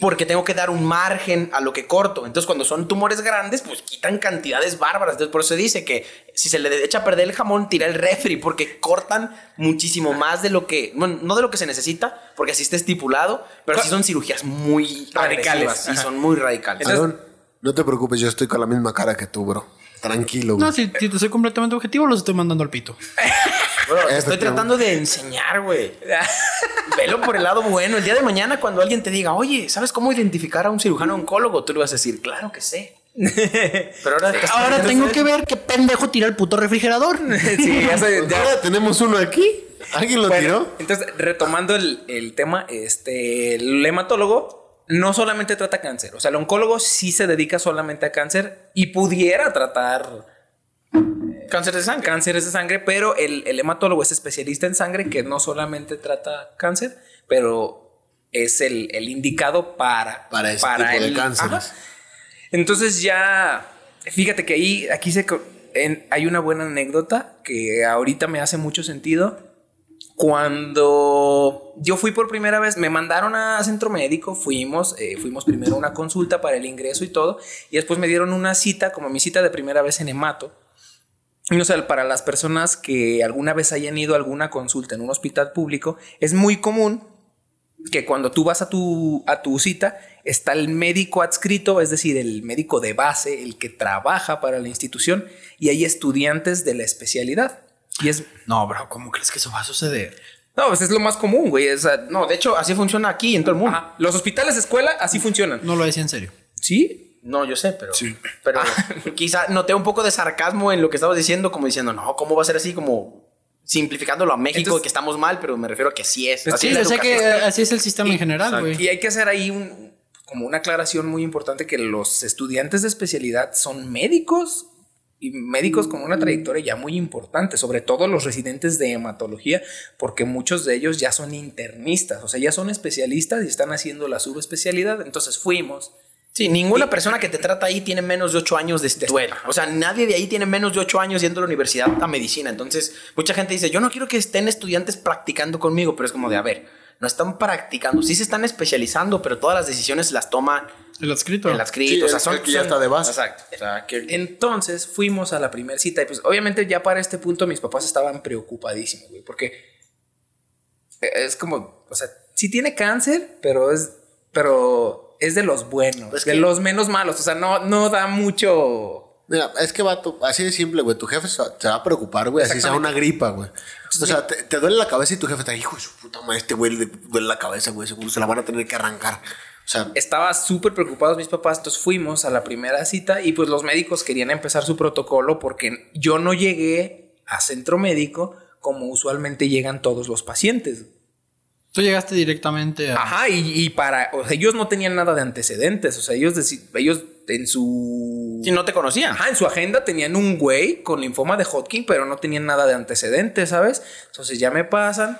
porque tengo que dar un margen a lo que corto. Entonces, cuando son tumores grandes, pues quitan cantidades bárbaras. Entonces, por eso se dice que si se le echa a perder el jamón, tira el refri, porque cortan muchísimo más de lo que, bueno, no de lo que se necesita, porque así está estipulado, pero sí son cirugías muy Radicales. radicales. Ajá. son muy radicales. Aarón, no te preocupes, yo estoy con la misma cara que tú, bro. Tranquilo, güey. No, si, si te soy completamente objetivo, los estoy mandando al pito. Eso estoy tratando de enseñar, güey. Velo por el lado bueno. El día de mañana, cuando alguien te diga, oye, ¿sabes cómo identificar a un cirujano oncólogo? Tú le vas a decir, claro que sé. Pero ahora, Ahora tengo que ver qué pendejo tira el puto refrigerador. sí, ya sé, ya- Ahora tenemos uno aquí. ¿Alguien lo Bueno, tiró? entonces, retomando el, el tema, este, el hematólogo no solamente trata cáncer, o sea, el oncólogo sí se dedica solamente a cáncer y pudiera tratar Cáncer de sangre. cánceres de sangre, pero el, el hematólogo es especialista en sangre que no solamente trata cáncer, pero es el, el indicado para, Para ese tipo de cánceres. Ajá. Entonces ya, fíjate que ahí, aquí se, en- hay una buena anécdota que ahorita me hace mucho sentido. Cuando yo fui por primera vez, me mandaron a centro médico, fuimos, eh, fuimos primero a una consulta para el ingreso y todo, y después me dieron una cita, como mi cita de primera vez en hemato. Y no sé, para las personas que alguna vez hayan ido a alguna consulta en un hospital público, es muy común que cuando tú vas a tu, a tu cita, está el médico adscrito, es decir, el médico de base, el que trabaja para la institución, y hay estudiantes de la especialidad. Y es, No, bro, ¿cómo crees que eso va a suceder? no, pues es lo más común, güey. o sea, No, de hecho, así funciona aquí en todo el mundo. ajá, los hospitales de escuela así funcionan. No lo decía en serio. ¿Sí? No, yo sé, pero. Pero quizá noté un poco de sarcasmo en lo que estabas diciendo, como diciendo, no, ¿cómo va a ser así? Como simplificándolo a México, Entonces- que estamos mal, pero me refiero a que sí es. Pues Así Sí, es sé que así es el sistema en general, güey. Y hay que hacer ahí un, como una aclaración muy importante que los estudiantes de especialidad son médicos y médicos con una trayectoria ya muy importante, sobre todo los residentes de hematología, porque muchos de ellos ya son internistas, o sea, ya son especialistas y están haciendo la subespecialidad. Entonces fuimos. Sí, ninguna persona que te trata ahí tiene menos de ocho años de escuela. O sea, nadie de ahí tiene menos de ocho años yendo a la universidad a medicina. Entonces, mucha gente dice, yo no quiero que estén estudiantes practicando conmigo, pero es como de, a ver, no están practicando. Sí se están especializando, pero todas las decisiones las toma El adscrito. el adscrito. Sí, o sea, son, el que ya son- está de base. Exacto. O sea, que- Entonces fuimos a la primera cita y pues obviamente ya para este punto mis papás estaban preocupadísimos, güey, porque es como, o sea, sí tiene cáncer, pero es, pero es de los buenos, Pues de que- los menos malos, o sea, no, no da mucho... Mira, es que va así de simple, güey. Tu jefe se va, se va a preocupar, güey. Así sea una gripa, güey. O sea, te, te duele la cabeza y tu jefe está, hijo de su puta madre, este güey le duele la cabeza, güey. Seguro se la van a tener que arrancar. O sea, Estaba súper preocupados mis papás, entonces fuimos a la primera cita y pues los médicos querían empezar su protocolo porque yo no llegué a centro médico como usualmente llegan todos los pacientes. Tú llegaste directamente a. Ajá, y, y para, o sea, ellos no tenían nada de antecedentes, o sea, ellos, ellos en su... si no te conocían. Ajá, en su agenda tenían un güey con linfoma de Hodgkin, pero no tenían nada de antecedentes, ¿sabes? Entonces ya me pasan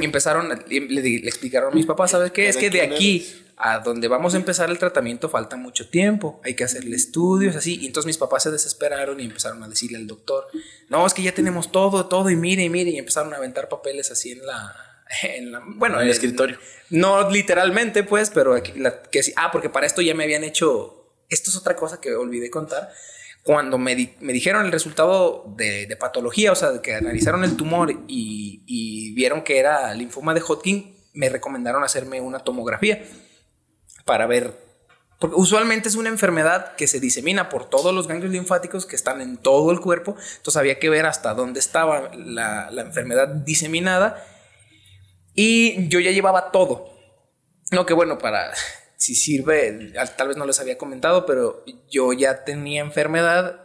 y empezaron, le, explicaron a mis papás, ¿sabes qué? Es que de ¿Quién aquí a donde vamos a empezar el tratamiento falta mucho tiempo, hay que hacerle estudios, así. Y entonces mis papás se desesperaron y empezaron a decirle al doctor, no, es que ya tenemos todo, todo, y mire, y mire, y empezaron a aventar papeles así en la... En la bueno, En el en- escritorio. No literalmente, pues, pero aquí la- que sí. Ah, porque para esto ya me habían hecho. Esto es otra cosa que olvidé contar. Cuando me, di- me dijeron el resultado de, patología, o sea, de que analizaron el tumor y, y vieron que era linfoma de Hodgkin, me recomendaron hacerme una tomografía para ver. Porque usualmente es una enfermedad que se disemina por todos los ganglios linfáticos que están en todo el cuerpo. Entonces había que ver hasta dónde estaba la, la enfermedad diseminada. Y yo ya llevaba todo. No, que bueno, para si sirve, tal vez no les había comentado, pero yo ya tenía enfermedad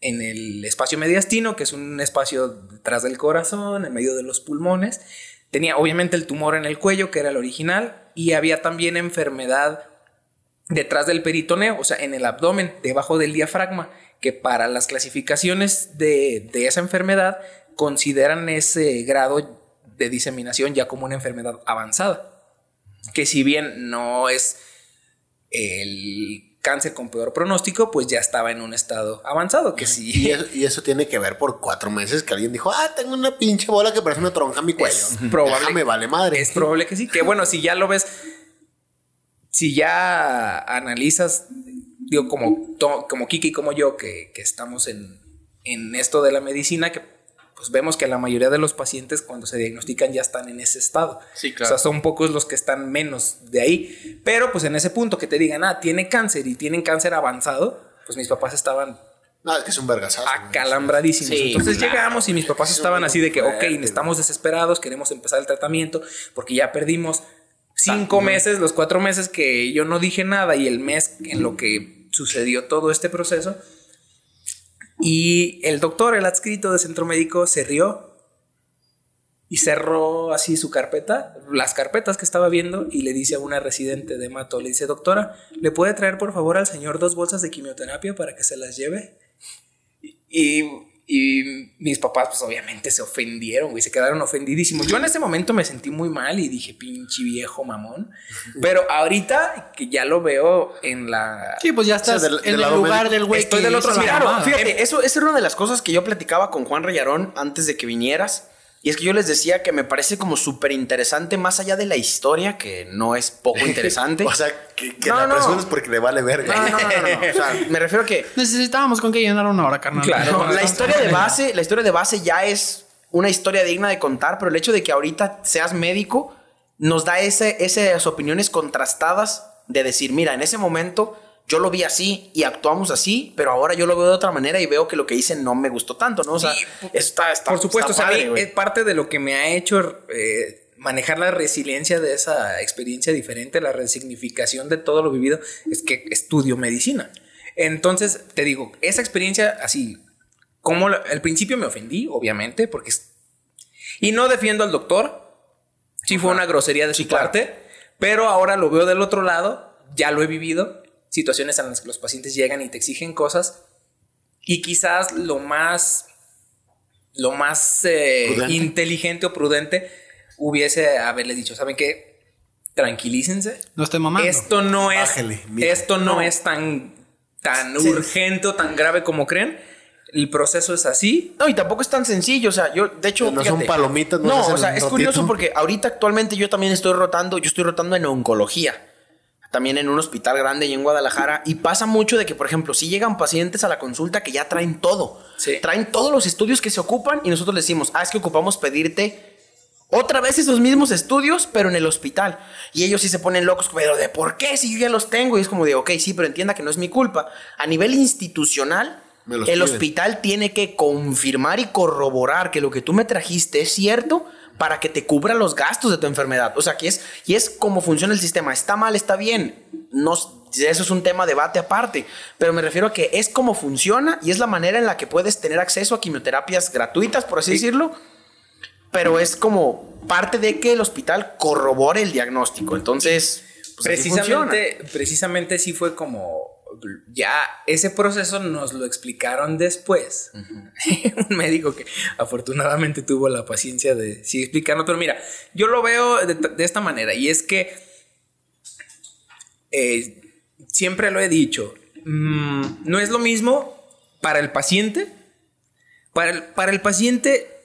en el espacio mediastino, que es un espacio detrás del corazón, en medio de los pulmones. Tenía obviamente el tumor en el cuello, que era el original, y había también enfermedad detrás del peritoneo, o sea, en el abdomen, debajo del diafragma, que para las clasificaciones de, de esa enfermedad consideran ese grado de diseminación ya como una enfermedad avanzada. Que si bien no es el cáncer con peor pronóstico, pues ya estaba en un estado avanzado, que y sí. eso, y eso tiene que ver por cuatro meses que alguien dijo, ah, tengo una pinche bola que parece una tronja en mi cuello. probable- me vale madre. Es probable que sí. Que bueno, si ya lo ves. si ya analizas, digo, como, como Kiki y como yo, que, que estamos en, en esto de la medicina, que pues vemos que la mayoría de los pacientes cuando se diagnostican ya están en ese estado. Sí, claro. O sea, son pocos los que están menos de ahí. Pero pues en ese punto que te digan, ah, tiene cáncer y tienen cáncer avanzado, pues mis papás estaban No, es que es un vergazazo. güey. acalambradísimos. Sí, Entonces claro. llegamos y mis papás Es estaban así de que, ok, estamos desesperados, queremos empezar el tratamiento porque ya perdimos cinco meses, los cuatro meses que yo no dije nada y el mes en lo que sucedió todo este proceso. Y el doctor, el adscrito de centro médico, se rió y cerró así su carpeta, las carpetas que estaba viendo, y le dice a una residente de Mato, le dice, doctora, ¿le puede traer por favor al señor dos bolsas de quimioterapia para que se las lleve? Y, y mis papás, pues obviamente se ofendieron, güey, se quedaron ofendidísimos. Yo en ese momento me sentí muy mal y dije, pinche viejo mamón. Pero ahorita que ya lo veo en la... Sí, pues ya estás del- en del el lugar del güey Estoy que del otro lado. mamada. Fíjate, eso, esa era una de las cosas que yo platicaba con Juan Rayarón antes de que vinieras. Y es que yo les decía que me parece como súper interesante, más allá de la historia, que no es poco interesante. O sea, que, que No, la no. persona es porque le vale verga. no, no, no, no, no. O sea, me refiero a que Necesitábamos con que llenar una hora, carnal. Claro. No, la historia de base, la historia de base ya es una historia digna de contar, pero el hecho de que ahorita seas médico nos da ese, esas opiniones contrastadas de decir, mira, en ese momento yo lo vi así y actuamos así, pero ahora yo lo veo de otra manera y veo que lo que hice no me gustó tanto, ¿no? O sea, Sí, está, está, Por supuesto, está o sea, a mí es parte de lo que me ha hecho eh, manejar la resiliencia de esa experiencia diferente, la resignificación de todo lo vivido, es que estudio medicina. Entonces, te digo, esa experiencia así, como la- al principio me ofendí, obviamente, porque... es- y no defiendo al doctor, sí fue una grosería de su parte, pero ahora lo veo del otro lado, ya lo he vivido, situaciones en las que los pacientes llegan y te exigen cosas, y quizás lo más lo más eh, inteligente o prudente hubiese haberles dicho, ¿saben qué? Tranquilícense. No esté mamando. Esto no es esto no, es tan tan urgente o tan grave como creen. El proceso es así. No, y tampoco es tan sencillo. O sea, yo, de hecho. No son palomitas, no No, o sea, es rotito. curioso porque ahorita actualmente yo también estoy rotando. Yo estoy rotando en oncología. También en un hospital grande y en Guadalajara. Y pasa mucho de que, por ejemplo, si llegan pacientes a la consulta que ya traen todo. Sí. Traen todos los estudios que se ocupan y nosotros les decimos, ah, es que ocupamos pedirte otra vez esos mismos estudios, pero en el hospital. Y ellos sí se ponen locos, pero ¿de por qué? Si yo ya los tengo. Y es como de, ok, sí, pero entienda que no es mi culpa. A nivel institucional, el piden. hospital tiene que confirmar y corroborar que lo que tú me trajiste es cierto para que te cubra los gastos de tu enfermedad. O sea, que es, y es como funciona el sistema. Está mal, está bien. No, eso es un tema de debate aparte. Pero me refiero a que es como funciona y es la manera en la que puedes tener acceso a quimioterapias gratuitas, por así decirlo. Pero es como parte de que el hospital corrobore el diagnóstico. Entonces, pues precisamente, precisamente sí fue como ya ese proceso nos lo explicaron después. Un médico que afortunadamente tuvo la paciencia de sí explicarlo, pero mira, yo lo veo de, de esta manera y es que eh, siempre lo he dicho, mm, no es lo mismo para el paciente, para el, para el paciente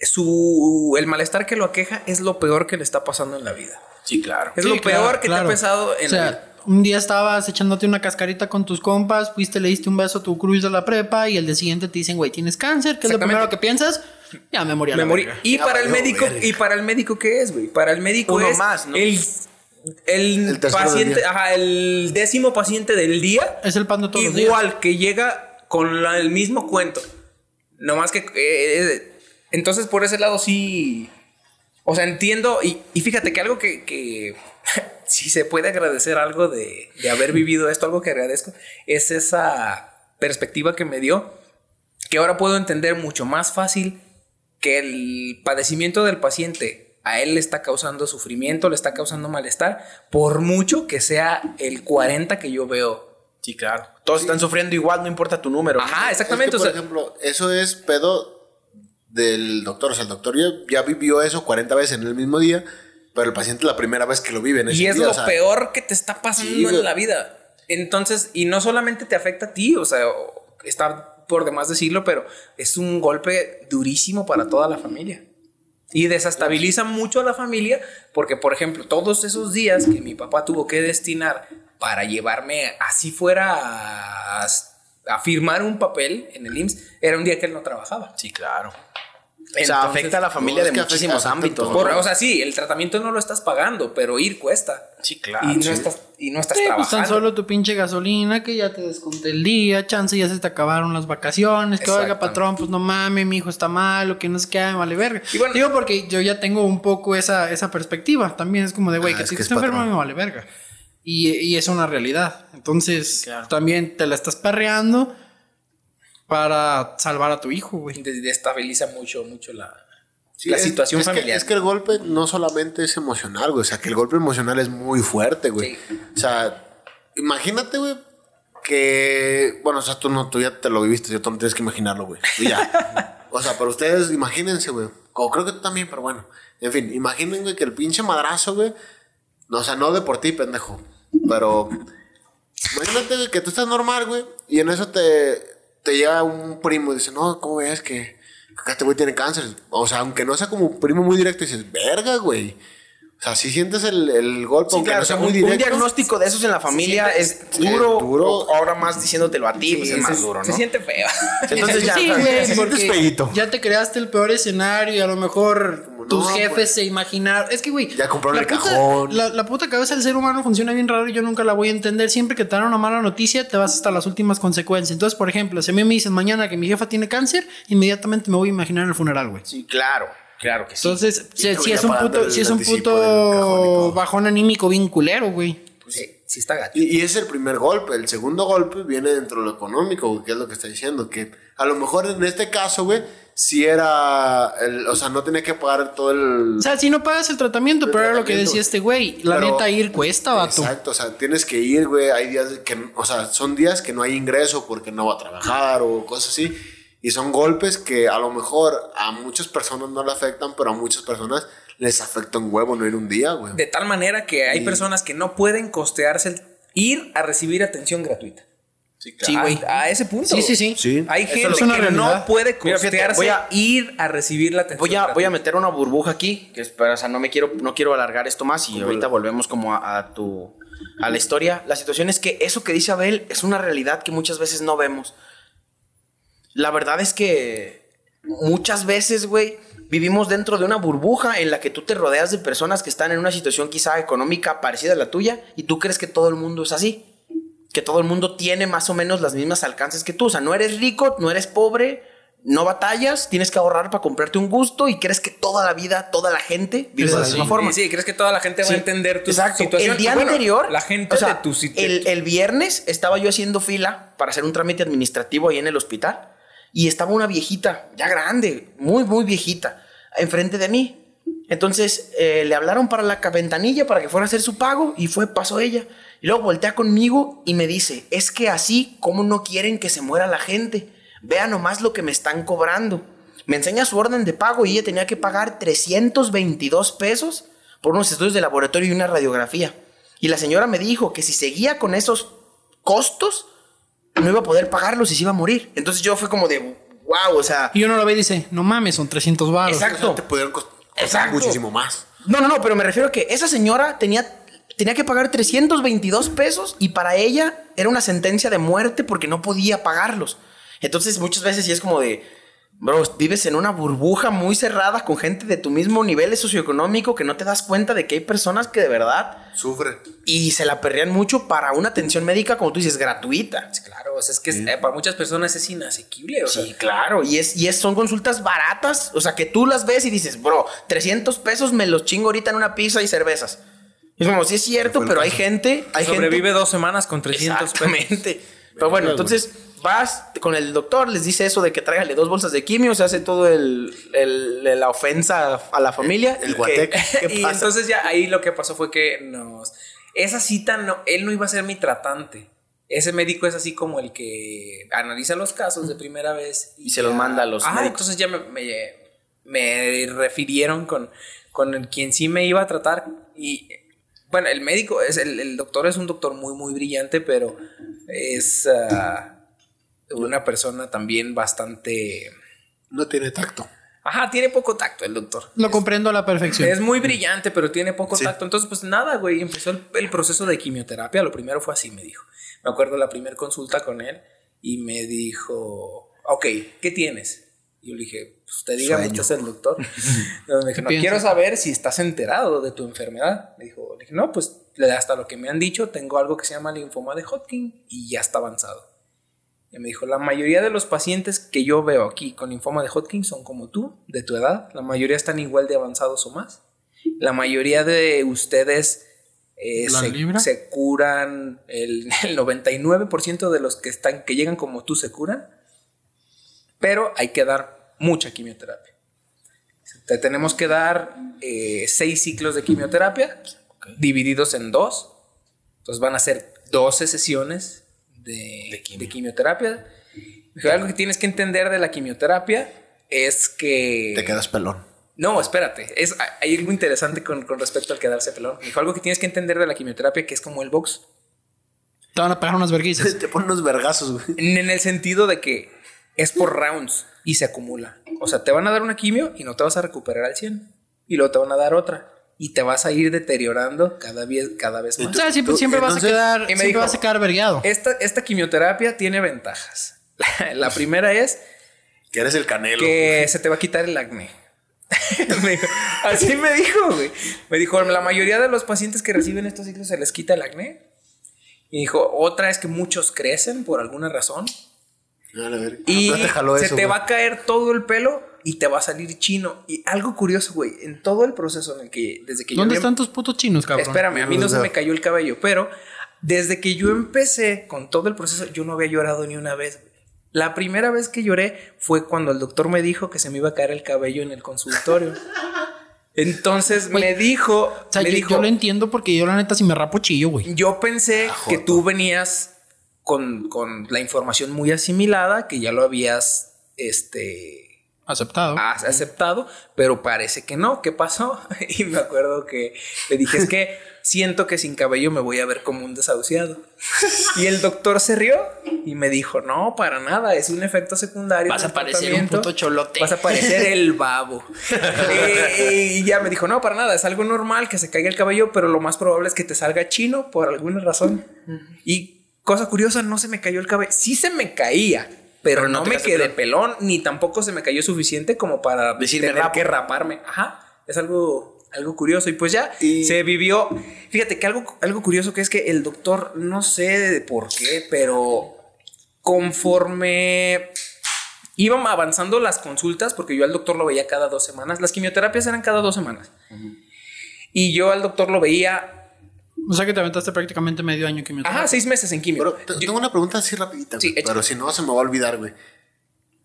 su, el malestar que lo aqueja es lo peor que le está pasando en la vida. Sí, claro. Es Sí, lo claro, peor que claro. te ha pesado en o sea, la vida. Un día estabas echándote una cascarita con tus compas, fuiste, le diste un beso a tu cruz de la prepa y el día siguiente te dicen, güey, tienes cáncer, ¿qué es lo Exactamente. primero que piensas? Ya me morí a la Me morí. verga. Y Ya para el médico, verga. y para el médico, ¿qué es, güey? Para el médico Uno es más, ¿no? el, el, paciente, ajá, el décimo paciente del día. Es el pan de todos los días. Igual que llega con la- el mismo cuento. No más que. eh, eh, entonces, por ese lado, sí. O sea, entiendo. Y, y fíjate que algo que. que si se puede agradecer algo de, de haber vivido esto, algo que agradezco, es esa perspectiva que me dio. Que ahora puedo entender mucho más fácil que el padecimiento del paciente a él le está causando sufrimiento, le está causando malestar, por mucho que sea el 40 que yo veo. Sí, claro. Todos están sufriendo igual, no importa tu número. Ajá, exactamente. Es que, o por sea, ejemplo, eso es pedo del doctor. O sea, el doctor ya, ya vivió eso 40 veces en el mismo día, pero el paciente la primera vez que lo vive en ese Y es día, lo o sea, peor que te está pasando Sí, en la vida. Entonces, y no solamente te afecta a ti, o sea, está por demás decirlo, pero es un golpe durísimo para toda la familia. Y desestabiliza mucho a la familia porque, por ejemplo, todos esos días que mi papá tuvo que destinar para llevarme así fuera a, a firmar un papel en el IMSS, era un día que él no trabajaba. Sí, claro. O Entonces, sea, afecta a la familia de que afecta- muchísimos afecta ámbitos. Por- o sea, sí, el tratamiento no lo estás pagando, pero ir cuesta. Sí, claro. y, no sí. estás, y no estás Sí, pues trabajando. tan solo tu pinche gasolina, que ya te desconté el día, chance ya se te acabaron las vacaciones, que oiga patrón, pues no mames, mi hijo está malo, que no se queda, vale verga. Y bueno- Digo porque yo ya tengo un poco esa, esa perspectiva, también es como de, güey, Ah, que es si que estás es enfermo patrón. me vale verga. Y, y es una realidad. Entonces, Claro. también te la estás perreando para salvar a tu hijo, güey. Des- Destabiliza mucho, mucho la, Sí, la es- situación es que- familiar. es que el golpe no solamente es emocional, güey. O sea, que el golpe emocional es muy fuerte, güey. Sí. O sea, imagínate, güey, que. Bueno, o sea, tú, no, tú ya te lo viviste, tú no tienes que imaginarlo, güey. Ya. o sea, pero ustedes imagínense, güey. O creo que tú también, pero bueno. En fin, imaginen, güey, que el pinche madrazo, güey. No, o sea, no de por ti, pendejo. Pero. Imagínate, güey, que tú estás normal, güey. Y en eso te, te llega un primo y dice, no, ¿cómo ves que, que este güey tiene cáncer? O sea, aunque no sea como primo muy directo, dices, verga, güey. O sea, si sientes el, el golpe, Sí, aunque claro, no sea, un, muy un directo. diagnóstico de esos en la familia es duro, duro. Ahora más diciéndotelo a ti, pues es más duro, ¿no? se siente feo. Entonces ya, Sí, porque ya te creaste el peor escenario y a lo mejor tus jefes pues. se imaginaron. Es que, güey. Ya compraron la el puta- cajón. La, la puta cabeza del ser humano funciona bien raro y yo nunca la voy a entender. Siempre que te dan una mala noticia, te vas hasta las últimas consecuencias. Entonces, por ejemplo, si a mí me dicen mañana que mi jefa tiene cáncer, inmediatamente me voy a imaginar el funeral, güey. sí, claro, claro que sí. Entonces, si ya es un el si es un bajón anímico bien culero, güey. Pues sí, sí está gacho. Y, y es el primer golpe. El segundo golpe viene dentro de lo económico, güey, que es lo que está diciendo. Que a lo mejor en este caso, güey, si era. el- o sea, no tenía que pagar todo el. O sea, si no pagas el tratamiento, El pero era lo que decía este güey. La Pero- neta, ir cuesta, vato. Exacto, o sea, tienes que ir, güey. Hay días que, o sea, son días que no hay ingreso porque no va a trabajar o cosas así. Y son golpes que a lo mejor a muchas personas no le afectan, pero a muchas personas les afecta un huevo no ir un día, güey. De tal manera que hay personas que no pueden costearse el ir a recibir atención gratuita. Sí, Sí, güey. A, a ese punto. Sí, sí, sí. Sí. Hay Eso gente que realidad. no puede Mira, fíjate, costearse voy a- ir a recibir la atención Voy a, voy a gratuita. meter una burbuja aquí, que es, pero, o sea, no me quiero, no quiero alargar esto más y ahorita volvemos como a, a tu a la historia. La situación es que eso que dice Abel es una realidad que muchas veces no vemos. La verdad es que muchas veces, güey, vivimos dentro de una burbuja en la que tú te rodeas de personas que están en una situación quizá económica parecida a la tuya y tú crees que todo el mundo es así. Que todo el mundo tiene más o menos las mismas alcances que tú. O sea, no eres rico, no eres pobre, no batallas, tienes que ahorrar para comprarte un gusto y crees que toda la vida, toda la gente vive de la misma forma. Sí, sí, ¿crees que toda la gente va Sí, a entender tu Exacto. situación? El día Bueno, anterior, la gente o sea, de tu situación. el, el viernes estaba yo haciendo fila para hacer un trámite administrativo ahí en el hospital y estaba una viejita, ya grande, muy, muy viejita, enfrente de mí. Entonces eh, le hablaron para la ventanilla para que fuera a hacer su pago y fue, pasó ella. Y luego voltea conmigo y me dice, es que así, ¿cómo no quieren que se muera la gente? Vea nomás lo que me están cobrando. Me enseña su orden de pago y ella tenía que pagar 322 pesos por unos estudios de laboratorio y una radiografía. Y la señora me dijo que si seguía con esos costos, no iba a poder pagarlos y se iba a morir. Entonces yo fue como de, wow, o sea, Y uno lo ve y dice, no mames, son 300 baros. Exacto. Te pudieron costar Exacto. muchísimo más. No, no, no, pero me refiero a que esa señora tenía, tenía que pagar 322 pesos y para ella era una sentencia de muerte porque no podía pagarlos. Entonces muchas veces sí es como de, bro, vives en una burbuja muy cerrada con gente de tu mismo nivel socioeconómico que no te das cuenta de que hay personas que de verdad Sufre. y se la perrean mucho para una atención médica, como tú dices, gratuita. Claro, o sea, es que es- eh, para muchas personas es inasequible. O sea, Sí, claro, y, es, y es, son consultas baratas, o sea, que tú las ves y dices, bro, 300 pesos me los chingo ahorita en una pizza y cervezas. Y es como, sí es cierto, pero hay gente... Hay sobrevive gente, dos semanas con 300 pesos. Pero bueno, entonces vas con el doctor, les dice eso de que tráigale dos bolsas de quimio, se hace todo el, el- la ofensa a la familia. El y que- guateque. ¿qué y pasa? entonces ya ahí lo que pasó fue que nos... Esa cita, no, él no iba a ser mi tratante. Ese médico es así como el que analiza los casos de primera vez. Y se los manda a los Ajá, médicos. entonces ya me, me- me refirieron con, con el quien sí me iba a tratar. Y bueno, el médico, es el, el doctor es un doctor muy, muy brillante, pero es ah, una persona también bastante... No tiene tacto. Ajá, tiene poco tacto el doctor. Lo comprendo a la perfección. Es muy brillante, pero tiene poco tacto. Entonces, pues nada, güey. Empezó el, el proceso de quimioterapia. Lo primero fue así, me dijo. Me acuerdo la primera consulta con él y me dijo, ok, ¿qué tienes? Y yo le dije, pues usted dígame, usted es el doctor. Entonces me dijo, no, piensas? quiero saber si estás enterado de tu enfermedad. Me dijo, le dije, no, pues hasta lo que me han dicho, tengo algo que se llama linfoma de Hodgkin y ya está avanzado. Y me dijo, la mayoría de los pacientes que yo veo aquí con linfoma de Hodgkin son como tú, de tu edad. La mayoría están igual de avanzados o más. La mayoría de ustedes eh, ¿La se, se curan, el, el 99% de los que, están, que llegan como tú se curan, pero hay que dar mucha quimioterapia. Te tenemos que dar eh, seis ciclos de quimioterapia divididos en dos. Entonces van a ser 12 sesiones de, De quimio. de quimioterapia. Dijo, Algo que tienes que entender de la quimioterapia es que... Te quedas pelón. No, espérate. Es, hay algo interesante con, con respecto al quedarse pelón. Me Dijo algo que tienes que entender de la quimioterapia que es como el box. Te van a pegar unas verguizas. Te ponen unos vergazos, güey. En el sentido de que es por rounds y se acumula. O sea, te van a dar una quimio y no te vas a recuperar al 100. Y luego te van a dar otra. Y te vas a ir deteriorando cada vez, cada vez O más. sea, siempre, tú- siempre vas a quedar, Y me siempre dijo- vas a quedar vergueado. Esta, esta quimioterapia tiene ventajas. La primera es Que eres el canelo. que se te va a quitar el acné. Me dijo- así me dijo, güey. Me dijo, la mayoría de los pacientes que reciben estos ciclos se les quita el acné. Y dijo, otra es que muchos crecen por alguna razón. A ver, Y no te jaló se eso, te güey. va a caer todo el pelo y te va a salir chino. Y algo curioso, güey, en todo el proceso en el que, desde que ¿Dónde había- están tus putos chinos, cabrón? Espérame, a mí no se me cayó el cabello, pero desde que yo empecé con todo el proceso, yo no había llorado ni una vez. güey. La primera vez que lloré fue cuando el doctor me dijo que se me iba a caer el cabello en el consultorio. Entonces Güey, me dijo, O sea, me yo, dijo, yo lo entiendo porque yo la neta si me rapo chillo, güey. yo pensé que tú venías con, con la información muy asimilada, que ya lo habías este, Aceptado. has aceptado, pero parece que no. ¿Qué pasó? Y me acuerdo que le dije, es que siento que sin cabello me voy a ver como un desahuciado. Y el doctor se rió y me dijo, no, para nada, es un efecto secundario. Vas a parecer un puto cholote. Vas a parecer el babo. Eh, y ya me dijo, no, para nada, es algo normal que se caiga el cabello, pero lo más probable es que te salga chino por alguna razón. Y cosa curiosa, no se me cayó el cabello. Sí se me caía. Pero, Pero no me quedé pelón, ni tampoco se me cayó suficiente como para tener rapo. que raparme. Ajá. Es algo, algo curioso. Y pues ya Y- se vivió. Fíjate que algo, algo curioso que es que el doctor, no sé por qué, pero conforme iban avanzando las consultas, porque yo al doctor lo veía cada dos semanas, las quimioterapias eran cada dos semanas. Y yo al doctor lo veía, O sea que te aventaste prácticamente medio año que me ajá, seis meses en quimio. Pero Yo- tengo una pregunta así rapidita, Sí, güey, échale. pero si no se me va a olvidar, güey.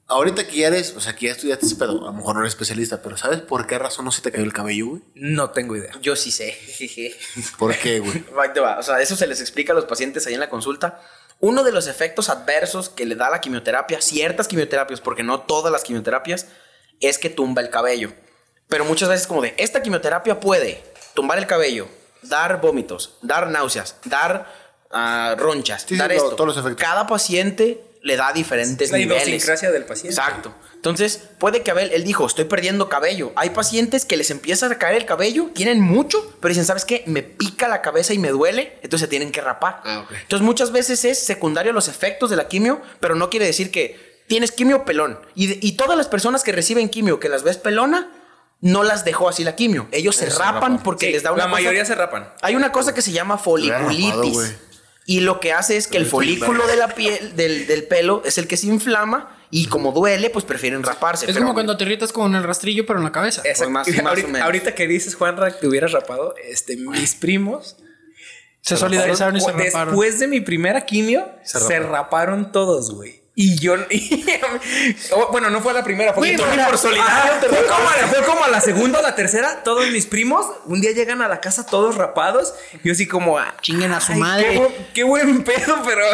Ahorita que ya eres, o sea, que ya estudiaste ese pedo, a lo mejor no eres especialista, pero ¿sabes por qué razón no se te cayó el cabello, güey? no tengo idea. Yo sí sé. ¿Por qué, güey? O sea, eso se les explica a los pacientes ahí en la consulta. Uno de los efectos adversos que le da la quimioterapia, ciertas quimioterapias, porque no todas las quimioterapias, es que tumba el cabello. Pero muchas veces como de, esta quimioterapia puede tumbar el cabello, dar vómitos, dar náuseas, dar ah, ronchas, Sí, sí, dar lo- esto. todos los efectos. Cada paciente le da diferentes Es la niveles. idiosincrasia del paciente. Exacto. Entonces, puede que Abel, él dijo, estoy perdiendo cabello. Hay pacientes que les empieza a caer el cabello, tienen mucho, pero dicen, ¿sabes qué? Me pica la cabeza y me duele, entonces se tienen que rapar. Ah, ok. Entonces, muchas veces es secundario a los efectos de la quimio, pero no quiere decir que tienes quimio pelón. Y, y todas las personas que reciben quimio, que las ves pelona, no las dejó así la quimio. Ellos se se rapan rapan. porque Sí, les da una la cosa- mayoría se rapan. Hay una cosa que se llama rapado, foliculitis. Y lo que hace es que el folículo de la piel, del, del pelo, es el que se inflama y como duele, pues prefieren raparse. Es pero- como cuando te irritas con el rastrillo, pero en la cabeza. Exacto. más- más o ahorita, menos. ahorita que dices, Juanra, que te hubieras rapado, este, mis primos Se solidarizaron y se Después raparon. de mi primera quimio, Se se, raparon. raparon todos, güey. Y yo, y- bueno, no fue la primera, fue por, mira, por ah, Fue como, a la, rapaste. fue como a la segunda o la tercera, todos mis primos un día llegan a la casa todos rapados. Y yo así como, ah, Chinguen a su ay, madre. Qué, bu- qué buen pedo, pero.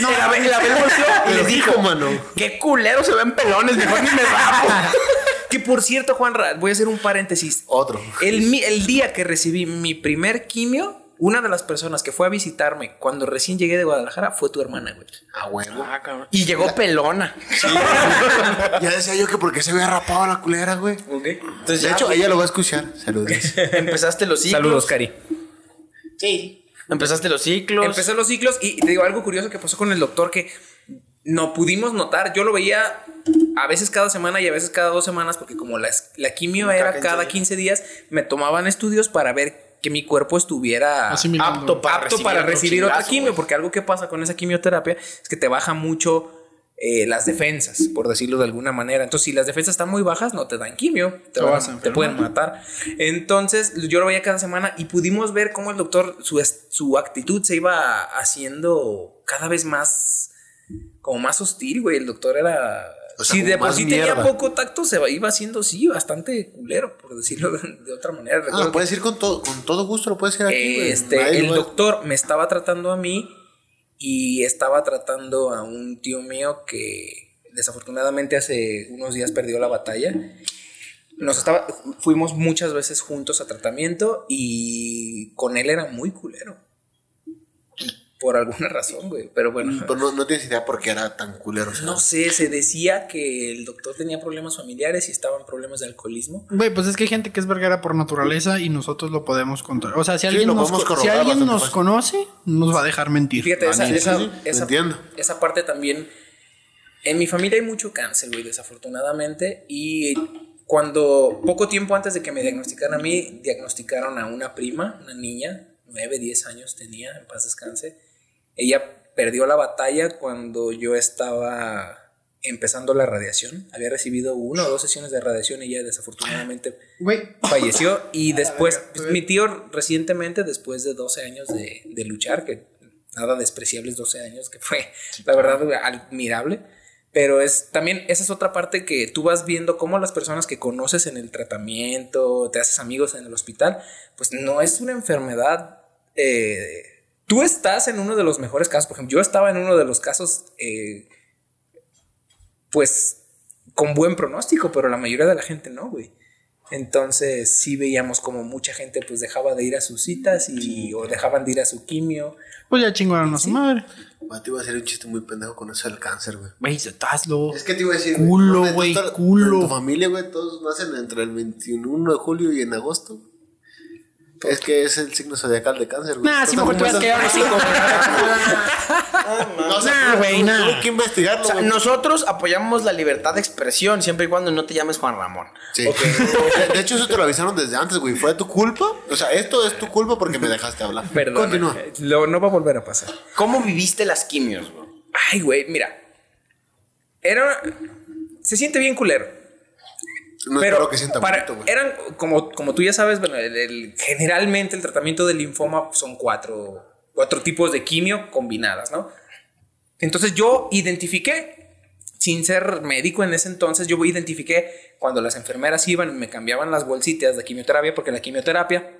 No, el Abel volteó y Pero les dijo, dijo, mano. qué culero se ven pelones, mejor ni me rapo. que por cierto, Juanra, voy a hacer un paréntesis. Otro. El día que recibí mi primer quimio, una de las personas que fue a visitarme cuando recién llegué de Guadalajara fue tu hermana, güey. Ah, huevo. Y llegó pelona. Ya decía yo que porque se había rapado la culera, güey. Entonces De ya, hecho, güey, ella lo va a escuchar. Saludos. empezaste los ciclos. Saludos, Cari. Sí. Empezaste los ciclos. Empecé los ciclos y te digo algo curioso que pasó con el doctor que no pudimos notar. Yo lo veía a veces cada semana y a veces cada dos semanas porque como la, la quimio era 15 cada días. 15 días, me tomaban estudios para ver que mi cuerpo estuviera Asimilando. apto para apto recibir para otro recibir otra quimio, porque algo que pasa con esa quimioterapia es que te baja mucho eh, las defensas, por decirlo de alguna manera. Entonces, si las defensas están muy bajas, no te dan quimio, te, Te van- vas a te enfermar. pueden matar. Entonces, yo lo veía cada semana y pudimos ver cómo el doctor, su, su actitud se iba haciendo cada vez más, como más hostil, güey. El doctor era... O sea, si de por sí tenía poco tacto, se iba haciendo, sí, bastante culero, por decirlo de, de otra manera. Ah, lo puedes ir con todo, con todo gusto, lo puedes ir aquí, este, el doctor me estaba tratando a mí y estaba tratando a un tío mío que desafortunadamente hace unos días perdió la batalla. Nos estaba, fuimos muchas veces juntos a tratamiento y con él era muy culero. Por alguna razón, güey. Pero bueno. Pero no, no tienes idea por qué era tan culero. No sé, se decía que el doctor tenía problemas familiares y estaban problemas de alcoholismo. Güey, pues es que hay gente que es vergara por naturaleza y nosotros lo podemos contar. O sea, si alguien, nos, si alguien nos fácil. conoce, nos va a dejar mentir. Fíjate, esa, esa, sí, esa- entiendo. esa parte también. En mi familia hay mucho cáncer, güey, desafortunadamente. Y cuando, poco tiempo antes de que me diagnosticaran a mí, diagnosticaron a una prima, una niña, 9, 10 años tenía, en paz descanse. Ella perdió la batalla cuando yo estaba empezando la radiación. Había recibido una o dos sesiones de radiación y ella desafortunadamente falleció. Y después, pues, mi tío recientemente, después de 12 años de, de luchar, que nada despreciables 12 años, que fue la verdad admirable, pero es también, esa es otra parte que tú vas viendo cómo las personas que conoces en el tratamiento, te haces amigos en el hospital, pues no es una enfermedad... eh, Tú estás en uno de los mejores casos, por ejemplo, yo estaba en uno de los casos, eh, pues, con buen pronóstico, pero la mayoría de la gente no, güey. Entonces sí veíamos como mucha gente pues dejaba de ir a sus citas y o dejaban de ir a su quimio. pues ya chingaron a su madre. Ah, te iba a hacer un chiste muy pendejo con eso del cáncer, güey. Güey, hazlo. Es que te iba a decir. Culo, güey, culo. En tu familia, güey, todos nacen entre el 21 de julio y en agosto. Es que es el signo zodiacal de cáncer, güey. Nah, sí, Entonces, mejor te vas a ¿cómo quedar así estás? No, o sea, Nah, tuve- güey, nah. Tuve que investigarlo, O sea, güey. nosotros apoyamos la libertad de expresión siempre y cuando no te llames Juan Ramón. Sí. De- De hecho, eso te lo avisaron desde antes, güey. ¿Fue tu culpa? O sea, esto es tu culpa porque me dejaste hablar. Perdón. Continúa. Lo, no va a volver a pasar. ¿Cómo viviste las quimios, güey? Ay, güey, mira. Era. Se siente bien culero. No pero espero que sienta para- bonito, güey. eran, como, como tú ya sabes, bueno, el- el- generalmente el tratamiento del linfoma son cuatro, cuatro tipos de quimio combinadas, ¿no? Entonces yo identifiqué, sin ser médico en ese entonces, yo identifiqué cuando las enfermeras iban y me cambiaban las bolsitas de quimioterapia, porque la quimioterapia,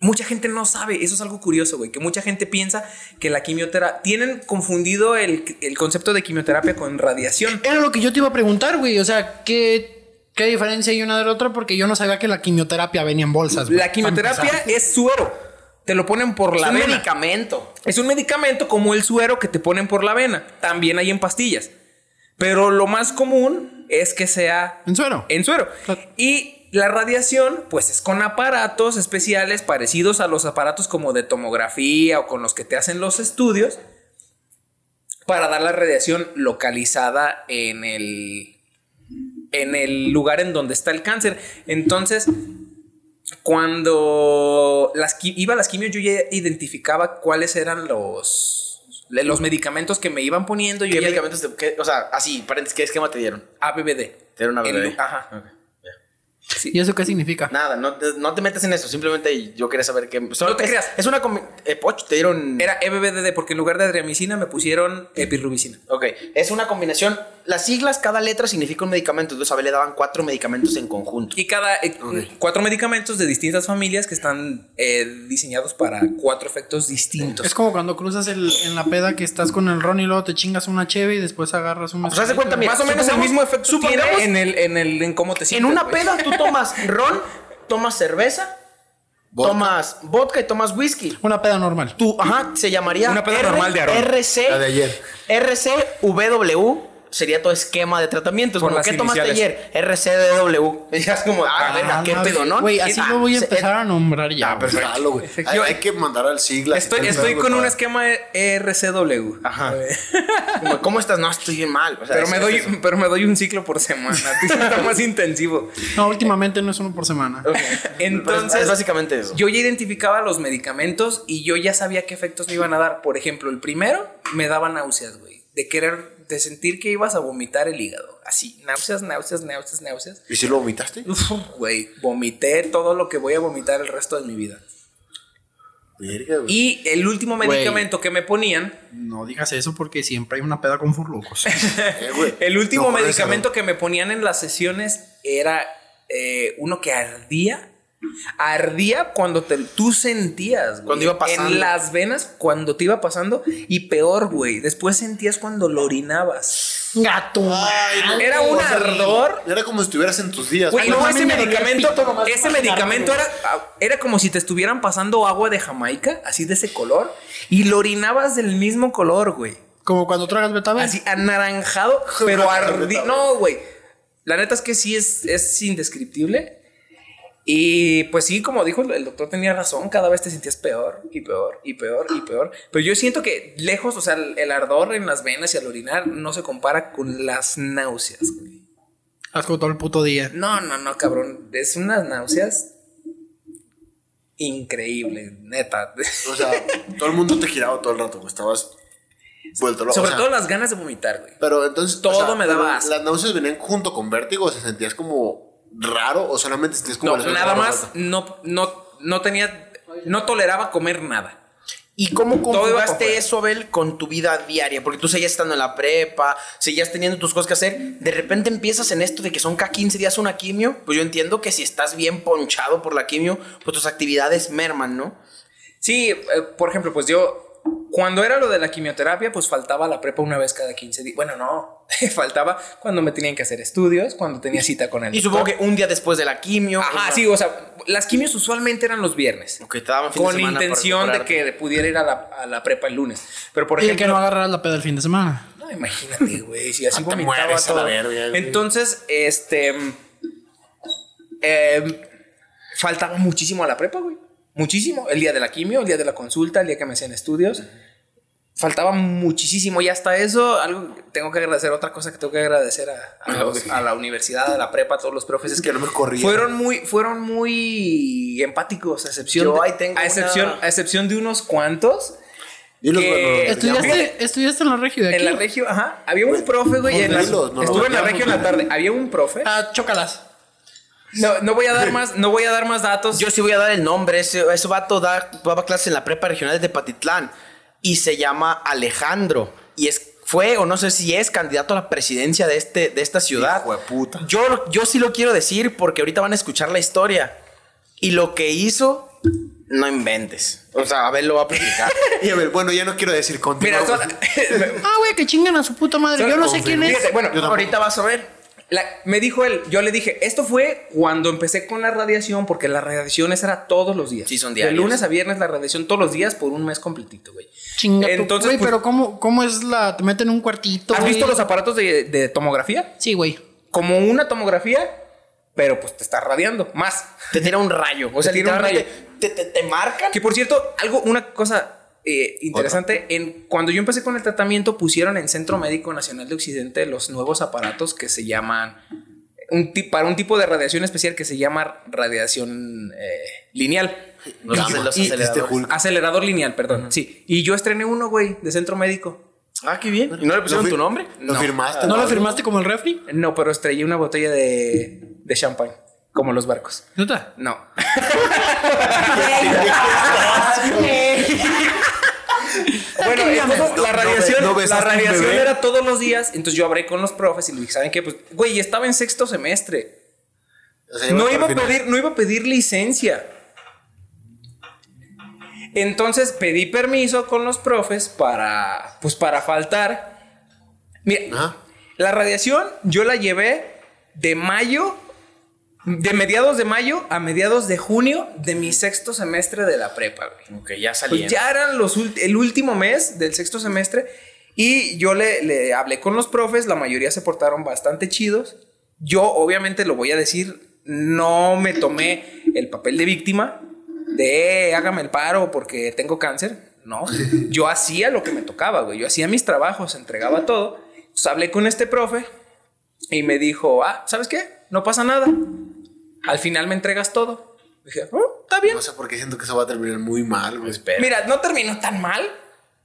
mucha gente no sabe, eso es algo curioso, güey, que mucha gente piensa que la quimioterapia, tienen confundido el, el concepto de quimioterapia con radiación. Era lo que yo te iba a preguntar, güey. O sea, ¿qué, qué diferencia hay una de la otra? Porque yo no sabía que la quimioterapia venía en bolsas. La quimioterapia es suero. Te lo ponen por Es la un vena. medicamento. Es un medicamento como el suero que te ponen por la vena. También hay en pastillas. Pero lo más común es que sea En suero. en suero. Claro. Y la radiación, pues es con aparatos especiales parecidos a los aparatos como de tomografía o con los que te hacen los estudios para dar la radiación localizada en el en el lugar en donde está el cáncer. Entonces, cuando las, iba a las quimios, yo ya identificaba cuáles eran los, los medicamentos que me iban poniendo. Yo ¿Qué ya medicamentos te, qué- o sea, así, paréntesis, ¿qué esquema te dieron? ABBD. Te dieron una El- ajá. Ok, ya. Sí. ¿Y eso qué significa? Nada, no te, no te metas en eso. Simplemente yo quería saber qué. No te es, creas. Es una. Eh, Poch, te dieron. Era EBBD porque en lugar de adriamicina me pusieron epirubicina. Ok, es una combinación. Las siglas, cada letra significa un medicamento. Entonces a le daban cuatro medicamentos en conjunto. Y cada eh, cuatro medicamentos de distintas familias que están eh, diseñados para cuatro efectos distintos. Es como cuando cruzas el, en la peda que estás con el ron y luego te chingas una cheve y después agarras un Pues haz de cuenta, mira, Más o menos el mismo efecto tiene supongamos- en el, en el en cómo te En sientes. una güey. peda tú tomas ron, tomas cerveza Vodka. tomas vodka y tomas whisky. Una peda normal. Tú, ajá, se llamaría Una peda normal de Aarón. RC, La de ayer. RCW sería tu esquema de tratamiento. Por Como, las ¿qué tomaste ayer? RCDW. Y ya es como, ah, verga, qué pedo, ¿no? Güey, así Ah, lo voy a empezar a nombrar ya. Ah, perfecto. Güey. Hay, que mandar al sigla. Estoy, estoy con un esquema de RCW. Ajá. Como, ¿Cómo estás? No, estoy bien mal. O sea, Pero es- me, doy, pero me doy un ciclo por semana. Está más intensivo. No, últimamente no es uno por semana. Entonces, es básicamente eso. yo ya identificaba los medicamentos y yo ya sabía qué efectos me iban a dar. Por ejemplo, el primero me daba náuseas, güey. De querer, de sentir que ibas a vomitar el hígado. Así, náuseas, náuseas, náuseas, náuseas. ¿Y si lo vomitaste? Güey, vomité todo lo que voy a vomitar el resto de mi vida. Verga. Y el último medicamento que me ponían, No digas eso porque siempre hay una peda con furlocos. Eh, el último No, medicamento que me ponían en las sesiones era eh, uno que ardía. Ardía cuando te, tú sentías, güey, Cuando iba pasando. En las venas, cuando te iba pasando. Y peor, güey, después sentías cuando lo orinabas. Gato. Ay, no, Era un ardor. Era como si estuvieras en tus días. Güey, no ese medicamento, pito ese medicamento era, era como si te estuvieran pasando agua de Jamaica, así de ese color, y lo orinabas del mismo color, güey. Como cuando tragas betabel. Así anaranjado, pero ardido. No, güey. La neta es que sí es, es indescriptible. Y pues sí, como dijo el doctor, tenía razón. Cada vez te sentías peor y peor y peor y peor. Pero yo siento que lejos, o sea, el, el ardor en las venas y al orinar no se compara con las náuseas, güey. Asco todo el puto día. No, no, no, cabrón. Es unas náuseas increíble, neta. O sea, todo el mundo te giraba todo el rato, güey. Estabas vuelto loco. Sobre o sea, todo las ganas de vomitar, güey. Pero entonces. Todo me daba. Las náuseas venían junto con vértigo, o sea, sentías como raro, o solamente sentías como. No, nada más no, no, no tenía, no toleraba comer nada. ¿Y cómo conjugaste con- eso, Abel, con tu vida diaria? Porque tú seguías estando en la prepa, seguías teniendo tus cosas que hacer. De repente empiezas en esto de que son cada 15 días una quimio. Pues yo entiendo que si estás bien ponchado por la quimio, pues tus actividades merman, ¿no? Sí, eh, por ejemplo, pues yo, cuando era lo de la quimioterapia, pues faltaba la prepa una vez cada 15 días. Bueno, no, faltaba cuando me tenían que hacer estudios, cuando tenía cita con el Y supongo que un día después de la quimio. Ajá, o sea, sí, o sea, las quimios usualmente eran los viernes. Ok, te daban fin de Con semana para intención de que pudiera ir a la, a la prepa el lunes. Pero por Y ejemplo... que no agarras la peda el fin de semana. No, imagínate, güey, si así Ah, vomitaba mueres a la todo. verga. Entonces, este. eh, faltaba muchísimo a la prepa, güey. Muchísimo. El día de la quimio, el día de la consulta, el día que me hacían estudios. Faltaba muchísimo y hasta eso, algo tengo que agradecer, otra cosa que tengo que agradecer a, a los- a la universidad, a la prepa, a todos los profes, es Que no me corrían. fueron muy, fueron muy empáticos, a excepción, Yo de, ahí tengo a excepción, una- a excepción de unos cuantos. Que- bueno, ¿Estudiaste, estudiaste en la regio de aquí? En la regio, ajá. Había un profe, güey. no, estuve en la no, regio en la tarde. Había un profe. Ah, chócalas. No, no voy a dar más, no voy a dar más datos. Yo sí voy a dar el nombre. Ese, ese vato da, daba clases en la prepa regional de Patitlán y se llama Alejandro. Y es, fue, o no sé si es, candidato a la presidencia de, este, de esta ciudad. Hijo de puta. Yo, yo sí lo quiero decir porque ahorita van a escuchar la historia. Y lo que hizo, no inventes. O sea, a ver, lo va a platicar. Y a ver, bueno, ya no quiero decir contigo. Mira, Ah, güey, que chingan a su puta madre. Yo no sé quién es. Fíjate, bueno, ahorita vas a ver. La- me dijo él, yo le dije, esto fue cuando empecé con la radiación, porque las radiaciones era todos los días. Sí, son De diarios. lunes a viernes la radiación todos los días por un mes completito, güey. Chinga Entonces, güey, pues, pero ¿cómo, ¿cómo es la...? ¿Te meten en un cuartito, ¿Has güey? visto los aparatos de, de tomografía? Sí, güey. Como una tomografía, pero pues te está radiando más. Te tira un rayo. O sea, Te tira un literalmente te, te, te marcan. Que por cierto, algo, una cosa eh, interesante, en, cuando yo empecé con el tratamiento pusieron en Centro Médico Nacional de Occidente los nuevos aparatos que se llaman, un para un tipo de radiación especial que se llama radiación eh, lineal. Los, Y- los y- aceleradores. este. Acelerador lineal, perdón. Sí. Y yo estrené uno, güey, de Centro Médico. Ah, qué bien. ¿Y no le pusieron ¿Lo tu nombre? ¿Lo No. firmaste? ¿No lo firmaste como el refri? No, pero estrellé una botella de, de champagne, como los barcos. ¿Neta? No. bueno, entonces, la radiación, no la radiación era todos los días. Entonces yo hablé con los profes y le dije, ¿saben qué? Pues, güey, estaba en sexto semestre. O sea, No iba, a pedir, no iba a pedir licencia. Entonces pedí permiso con los profes para, pues para faltar. Mira, Ajá. la radiación yo la llevé de mayo De mediados de mayo a mediados de junio de mi sexto semestre de la prepa, güey. Ok, ya salí. Pues ya eran los el último mes del sexto semestre y yo le, le hablé con los profes, la mayoría se portaron bastante chidos. Yo obviamente lo voy a decir, no me tomé el papel de víctima de "Eh, hágame el paro porque tengo cáncer. No, yo hacía lo que me tocaba, güey. Yo hacía mis trabajos, entregaba todo. Entonces hablé con este profe y me dijo, ah, ¿sabes qué? No pasa nada. Al final me entregas todo. Dije, "Oh, está bien. No sé por qué siento que eso va a terminar muy mal, güey. Mira, no terminó tan mal.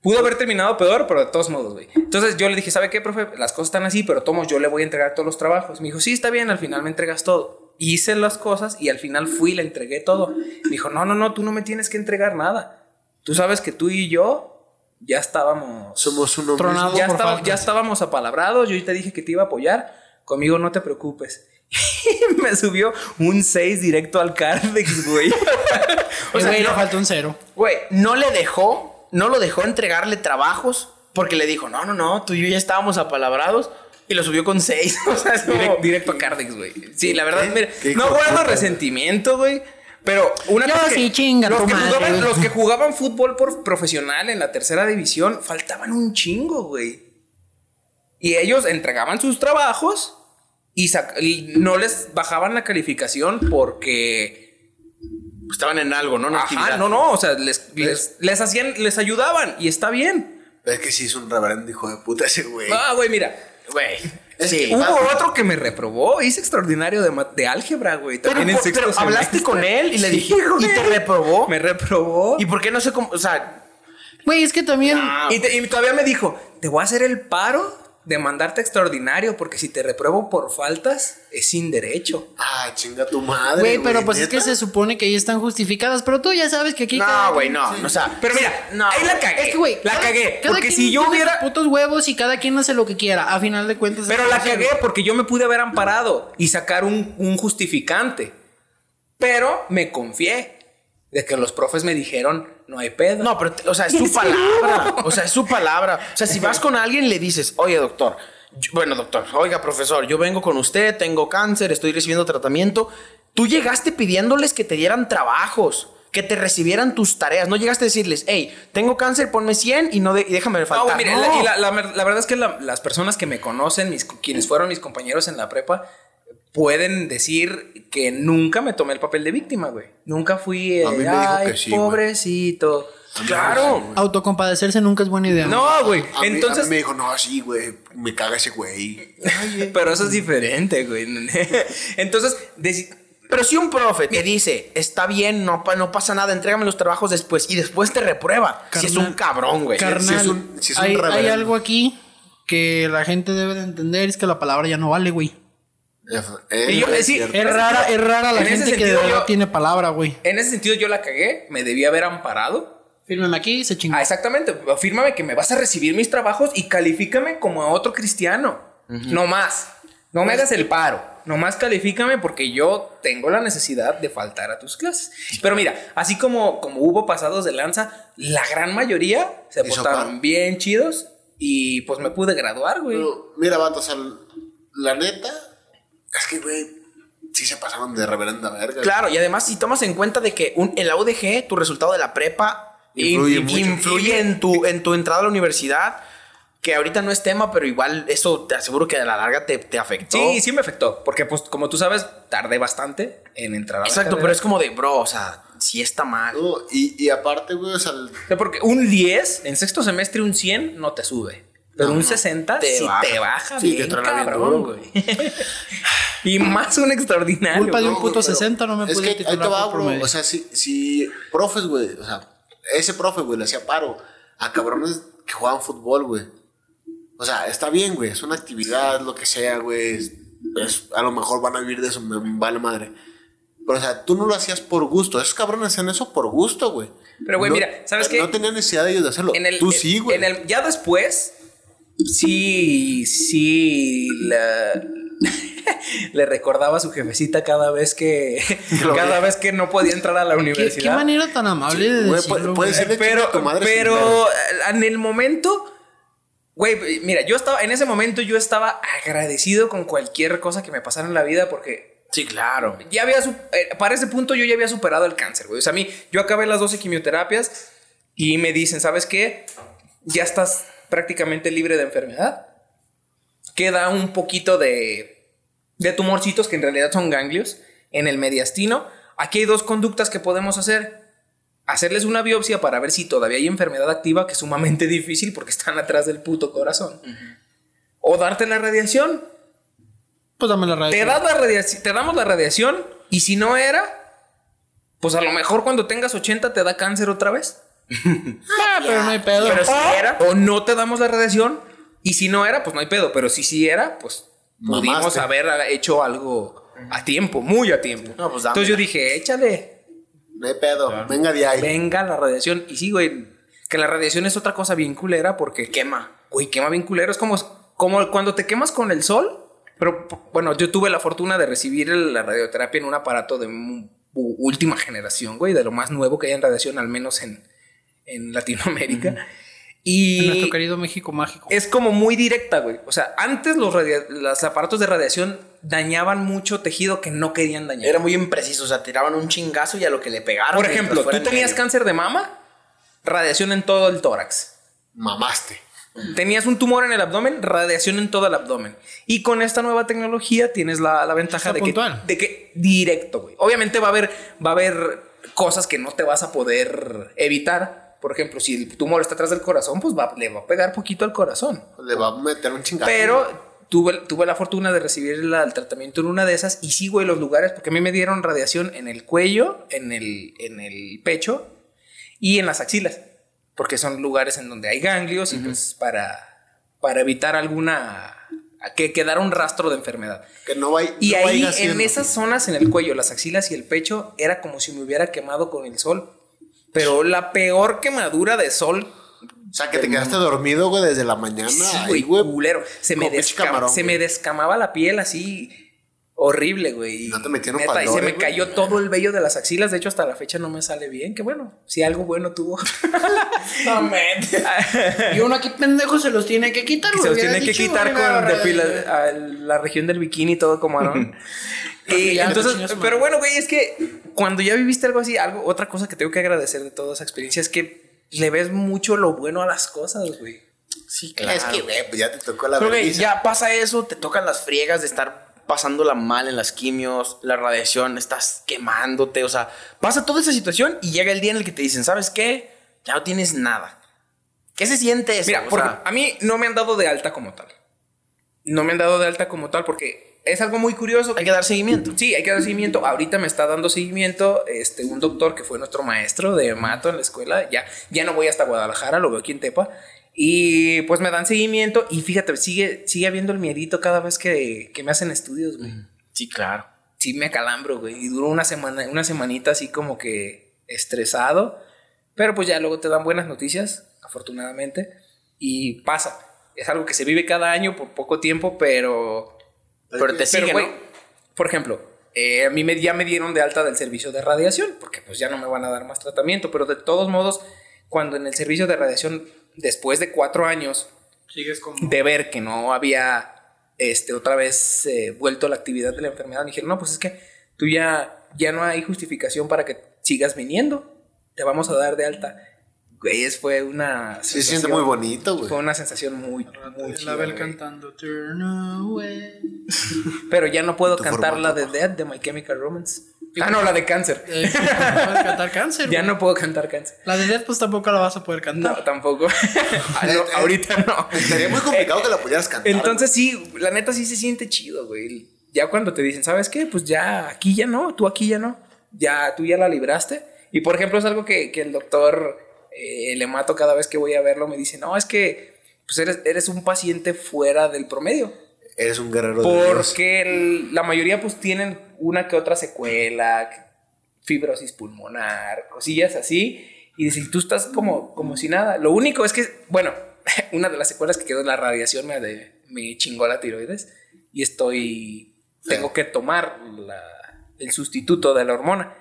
Pudo haber terminado peor, pero de todos modos, güey. Entonces yo le dije, ¿sabe qué, profe? Las cosas están así, pero tomos, yo le voy a entregar todos los trabajos. Me dijo, sí, está bien, al final me entregas todo. Hice las cosas y al final fui y le entregué todo. Me dijo, no, no, no, tú no me tienes que entregar nada. Tú sabes que tú y yo ya estábamos... Somos Tronado. mismo. ya, por estaba- faltas. ya estábamos apalabrados, yo te dije que te iba a apoyar. Conmigo no te preocupes. Y me subió un 6 directo al Cardex, güey. O sea, sea, le no- falta un cero. Güey, no le dejó, no lo dejó entregarle trabajos porque le dijo, no, no, no, tú y yo ya estábamos apalabrados y lo subió con seis. O sea, es como- Direct- directo a Cardex, güey. Sí, la verdad, ¿Qué? mira, ¿Qué hijo no guardo resentimiento, güey. Pero una Yo cosa que- sí, chinga los tu que, madre, jugaban, güey. los que jugaban fútbol por profesional en la tercera división faltaban un chingo, güey. Y ellos entregaban sus trabajos y, no les bajaban la calificación porque estaban en algo, ¿no? Ajá, actividad. no, no, o sea, les, les, les hacían, les ayudaban y está bien. Es que sí es un reverendo hijo de puta ese güey. Ah, güey, mira. Güey. Sí. Hubo otro que me reprobó, hice extraordinario de, de álgebra, güey. Pero, También en por- sexto pero hablaste con él y le Sí, dijiste, güey. ¿y te reprobó? Me reprobó. ¿Y por qué no sé cómo? O sea, Güey, es que también. Y, te- y todavía me dijo, te voy a hacer el paro de mandarte extraordinario porque si te repruebo por faltas es sin derecho. Ah, chinga tu madre. Güey, pero pues es que se supone que ahí están justificadas. Pero tú ya sabes que aquí. no, güey, no. O sea, Pero mira, no. ahí la cagué. Es que, güey. la cada- cagué. cada Porque quien si yo tiene hubiera... putos huevos y cada quien hace lo que quiera. A final de cuentas. Pero la cagué porque yo me pude haber amparado y sacar un, un justificante. Pero me confié de que los profes me dijeron, no hay pedo. No, pero, o sea, es su palabra. O sea, es su palabra. O sea, si vas con alguien y le dices, oye, doctor, yo- bueno, doctor, oiga, profesor, yo vengo con usted, tengo cáncer, estoy recibiendo tratamiento. Tú llegaste pidiéndoles que te dieran trabajos, que te recibieran tus tareas. No llegaste a decirles, hey, tengo cáncer, ponme 100 y, no de- y déjame No, faltar. güey, mira, No. la- y la, la- la verdad es que la- las personas que me conocen, mis, quienes fueron mis compañeros en la prepa, pueden decir que nunca me tomé el papel de víctima, güey. Nunca fui, eh, A mí me dijo ay, que sí, güey". pobrecito. Claro. Autocompadecerse nunca es buena idea. No, güey. A mí- a Entonces, mí me dijo, no, sí, güey, me caga ese güey. pero eso es diferente, güey. Entonces, Pero si un profe te dice, está bien, no, pa- no pasa nada, entrégame los trabajos después y después te reprueba. si es un cabrón, güey. Carnal, si es un- si es un hay, hay algo aquí que la gente debe de entender: es que la palabra ya no vale, güey. Y yo- es sí, cierto. Es rara, es rara la gente que de sentido, verdad yo- tiene palabra, güey. en ese sentido yo la cagué. Me debí haber amparado. Fírmeme aquí, se chingó. Ah, exactamente. Fírmame que me vas a recibir mis trabajos y califícame como a otro cristiano. No más. No me hagas el paro. Nomás califícame porque yo tengo la necesidad de faltar a tus clases. Pero mira, así como, como hubo pasados de lanza, la gran mayoría se portaron bien chidos y pues me pude graduar, güey. Pero, mira, vato, o sea, la neta, es que, güey, sí se pasaron de reverenda verga. Claro, y además si tomas en cuenta de que un, en la UDG, tu resultado de la prepa Influye in- mucho. influye en, tu, en tu entrada a la universidad, que ahorita no es tema, pero igual eso te aseguro que a la larga te, te afectó. Sí, sí me afectó. Porque, pues, como tú sabes, tardé bastante en entrar a la Exacto, carrera. pero es como de, bro, o sea, sí está mal. No, y, y aparte, güey, o sea, el- Porque un 10, en sexto semestre un 100 no te sube. Pero No, un no, 60 te sí baja. te baja Sí, bien, te bien cabrón, duro, güey. y más un extraordinario. Culpa de un puto güey, pero 60 no me Es pude que ahí te va, por bro. O sea, si, si profes, güey, o sea, ese profe, güey, le hacía paro a cabrones que jugaban fútbol, güey. O sea, está bien, güey, es una actividad, lo que sea, güey. es- es- a lo mejor van a vivir de eso, me vale madre. Pero, o sea, tú no lo hacías por gusto. Esos cabrones hacían eso por gusto, güey. Pero, güey, No- mira, ¿sabes qué? No tenían necesidad de ellos de hacerlo. En el, tú sí, güey. en el- ya después, sí, sí, la- le recordaba a su jefecita cada vez que, cada vez que no podía entrar a la ¿Qué, universidad. qué manera tan amable de decirlo, puede- puede pero, tu madre pero en el momento, güey, mira, yo estaba, en ese momento yo estaba agradecido con cualquier cosa que me pasara en la vida porque Sí, claro. Ya había, eh, para ese punto yo ya había superado el cáncer, güey. O sea, a mí, yo acabé las 12 quimioterapias y me dicen, ¿sabes qué? Ya estás prácticamente libre de enfermedad. Queda un poquito de, de tumorcitos que en realidad son ganglios en el mediastino. Aquí hay dos conductas que podemos hacer. Hacerles una biopsia para ver si todavía hay enfermedad activa, que es sumamente difícil porque están atrás del puto corazón. O darte la radiación, Pues dame la radio. te, das la radiaci- te damos la radiación y si no era, pues a lo mejor cuando tengas 80 te da cáncer otra vez. Ah, pero no hay pedo. Pero si O- era. O no te damos la radiación y si no era, pues no hay pedo. Pero si sí era, pues pudimos Mamaste. haber hecho algo a tiempo, muy a tiempo. No, pues Entonces yo dije, échale, No hay pedo. Venga de ahí. venga la radiación. Y sí, güey, que la radiación es otra cosa bien culera porque Quema. Güey, quema bien culero. Es como, como cuando te quemas con el sol. Pero bueno, yo tuve la fortuna de recibir la radioterapia en un aparato de última generación, güey, de lo más nuevo que hay en radiación, al menos en, en Latinoamérica. En Y nuestro querido México mágico. es como muy directa, güey. O sea, antes los, aparatos de radiación dañaban mucho tejido que no querían dañar. Era muy impreciso, o sea, tiraban un chingazo y a lo que le pegaron. Por ejemplo, tú en tenías medio. cáncer de mama, radiación en todo el tórax. Mamaste. Tenías un tumor en el abdomen, radiación en todo el abdomen. Y con esta nueva tecnología tienes la, la ventaja de que, de que directo, güey. Obviamente va a haber, va a haber cosas que no te vas a poder evitar. Por ejemplo, si el tumor está atrás del corazón, pues va, le va a pegar poquito al corazón. Le va a meter un chingazo. Pero tuve, tuve la fortuna de recibir la- el tratamiento en una de esas. Y sí, güey, los lugares, porque a mí me dieron radiación en el cuello, en el, en el pecho y en las axilas. Porque son lugares en donde hay ganglios y pues para, para evitar alguna... que quedara un rastro de enfermedad. Que no vaya. Y no ahí, en esas zonas, en el cuello, las axilas y el pecho, era como si me hubiera quemado con el sol. Pero la peor quemadura de sol O sea, que te quedaste dormido, güey, desde la mañana. Sí, güey, güey. culero. Se me, camarón, se descamaba la piel así horrible, güey. ¿Y no te metieron Neta, y se me güey? cayó todo el vello de las axilas. De hecho, hasta la fecha no me sale bien. Que bueno, si algo bueno tuvo. Y uno aquí pendejo se los tiene que quitar. se los tiene que dicho, quitar güey, con la- depila- a la región del bikini y todo como Aarón. y entonces, pero bueno, güey, es que cuando ya viviste algo así, algo, otra cosa que tengo que agradecer de toda esa experiencia es que le ves mucho lo bueno a las cosas, güey. Sí, claro. Es que, güey, pues ya te tocó la vergüenza. ya pasa eso, te tocan las friegas de estar pasándola mal en las quimios, la radiación, estás quemándote, o sea, pasa toda esa situación y llega el día en el que te dicen, ¿sabes qué? Ya no tienes nada. ¿Qué se siente eso? Mira, O porque sea, a mí no me han dado de alta como tal. No me han dado de alta como tal porque es algo muy curioso. hay que dar seguimiento. Sí, hay que dar seguimiento. Ahorita me está dando seguimiento este, un doctor que fue nuestro maestro de mato en la escuela. Ya, ya no voy hasta Guadalajara, lo veo aquí en Tepa. Y pues me dan seguimiento y fíjate, sigue, sigue habiendo el miedito cada vez que, que me hacen estudios, güey. Sí, claro. Sí me acalambro, güey. Y duró una semana, una semanita así como que estresado. Pero pues ya luego te dan buenas noticias, afortunadamente. Y pasa. Es algo que se vive cada año por poco tiempo, pero Pero te sigue, güey, ¿no? Por ejemplo, eh, a mí me, ya me dieron de alta del servicio de radiación, porque pues ya no me van a dar más tratamiento, pero de todos modos, cuando en el servicio de radiación, después de cuatro años Sigues como. de ver que no había este, otra vez eh, vuelto la actividad de la enfermedad, me dijeron, no, pues es que tú ya, ya no hay justificación para que sigas viniendo, te vamos a dar de alta. Güey, es- fue una... Sí, se siente sensación- muy bonito, güey. Fue una sensación muy, muy La chida, Bel güey. cantando Turn Away. Pero ya no puedo cantar la de Dead de My Chemical Romance. Ah, no, la de Cáncer. Eh, puedes cantar cáncer. Ya güey. no puedo cantar Cáncer. La de Death, pues tampoco la vas a poder cantar. No, tampoco. Ah, no, ahorita no. Estaría muy complicado que la pudieras cantar. Entonces sí, la neta sí se siente chido, güey. Ya cuando te dicen, ¿sabes qué? Pues ya aquí ya no, tú aquí ya no. Ya tú ya la libraste. Y por ejemplo, es algo que, que el doctor eh, le mato cada vez que voy a verlo. Me dice, no, es que pues eres, eres un paciente fuera del promedio. Eres un guerrero de. Porque el- la mayoría pues tienen una que otra secuela, fibrosis pulmonar, cosillas así. Y si tú estás como, como si nada. Lo único es que, bueno, una de las secuelas que quedó es la radiación me, de- me chingó la tiroides. Y estoy, tengo que tomar la- el sustituto de la hormona.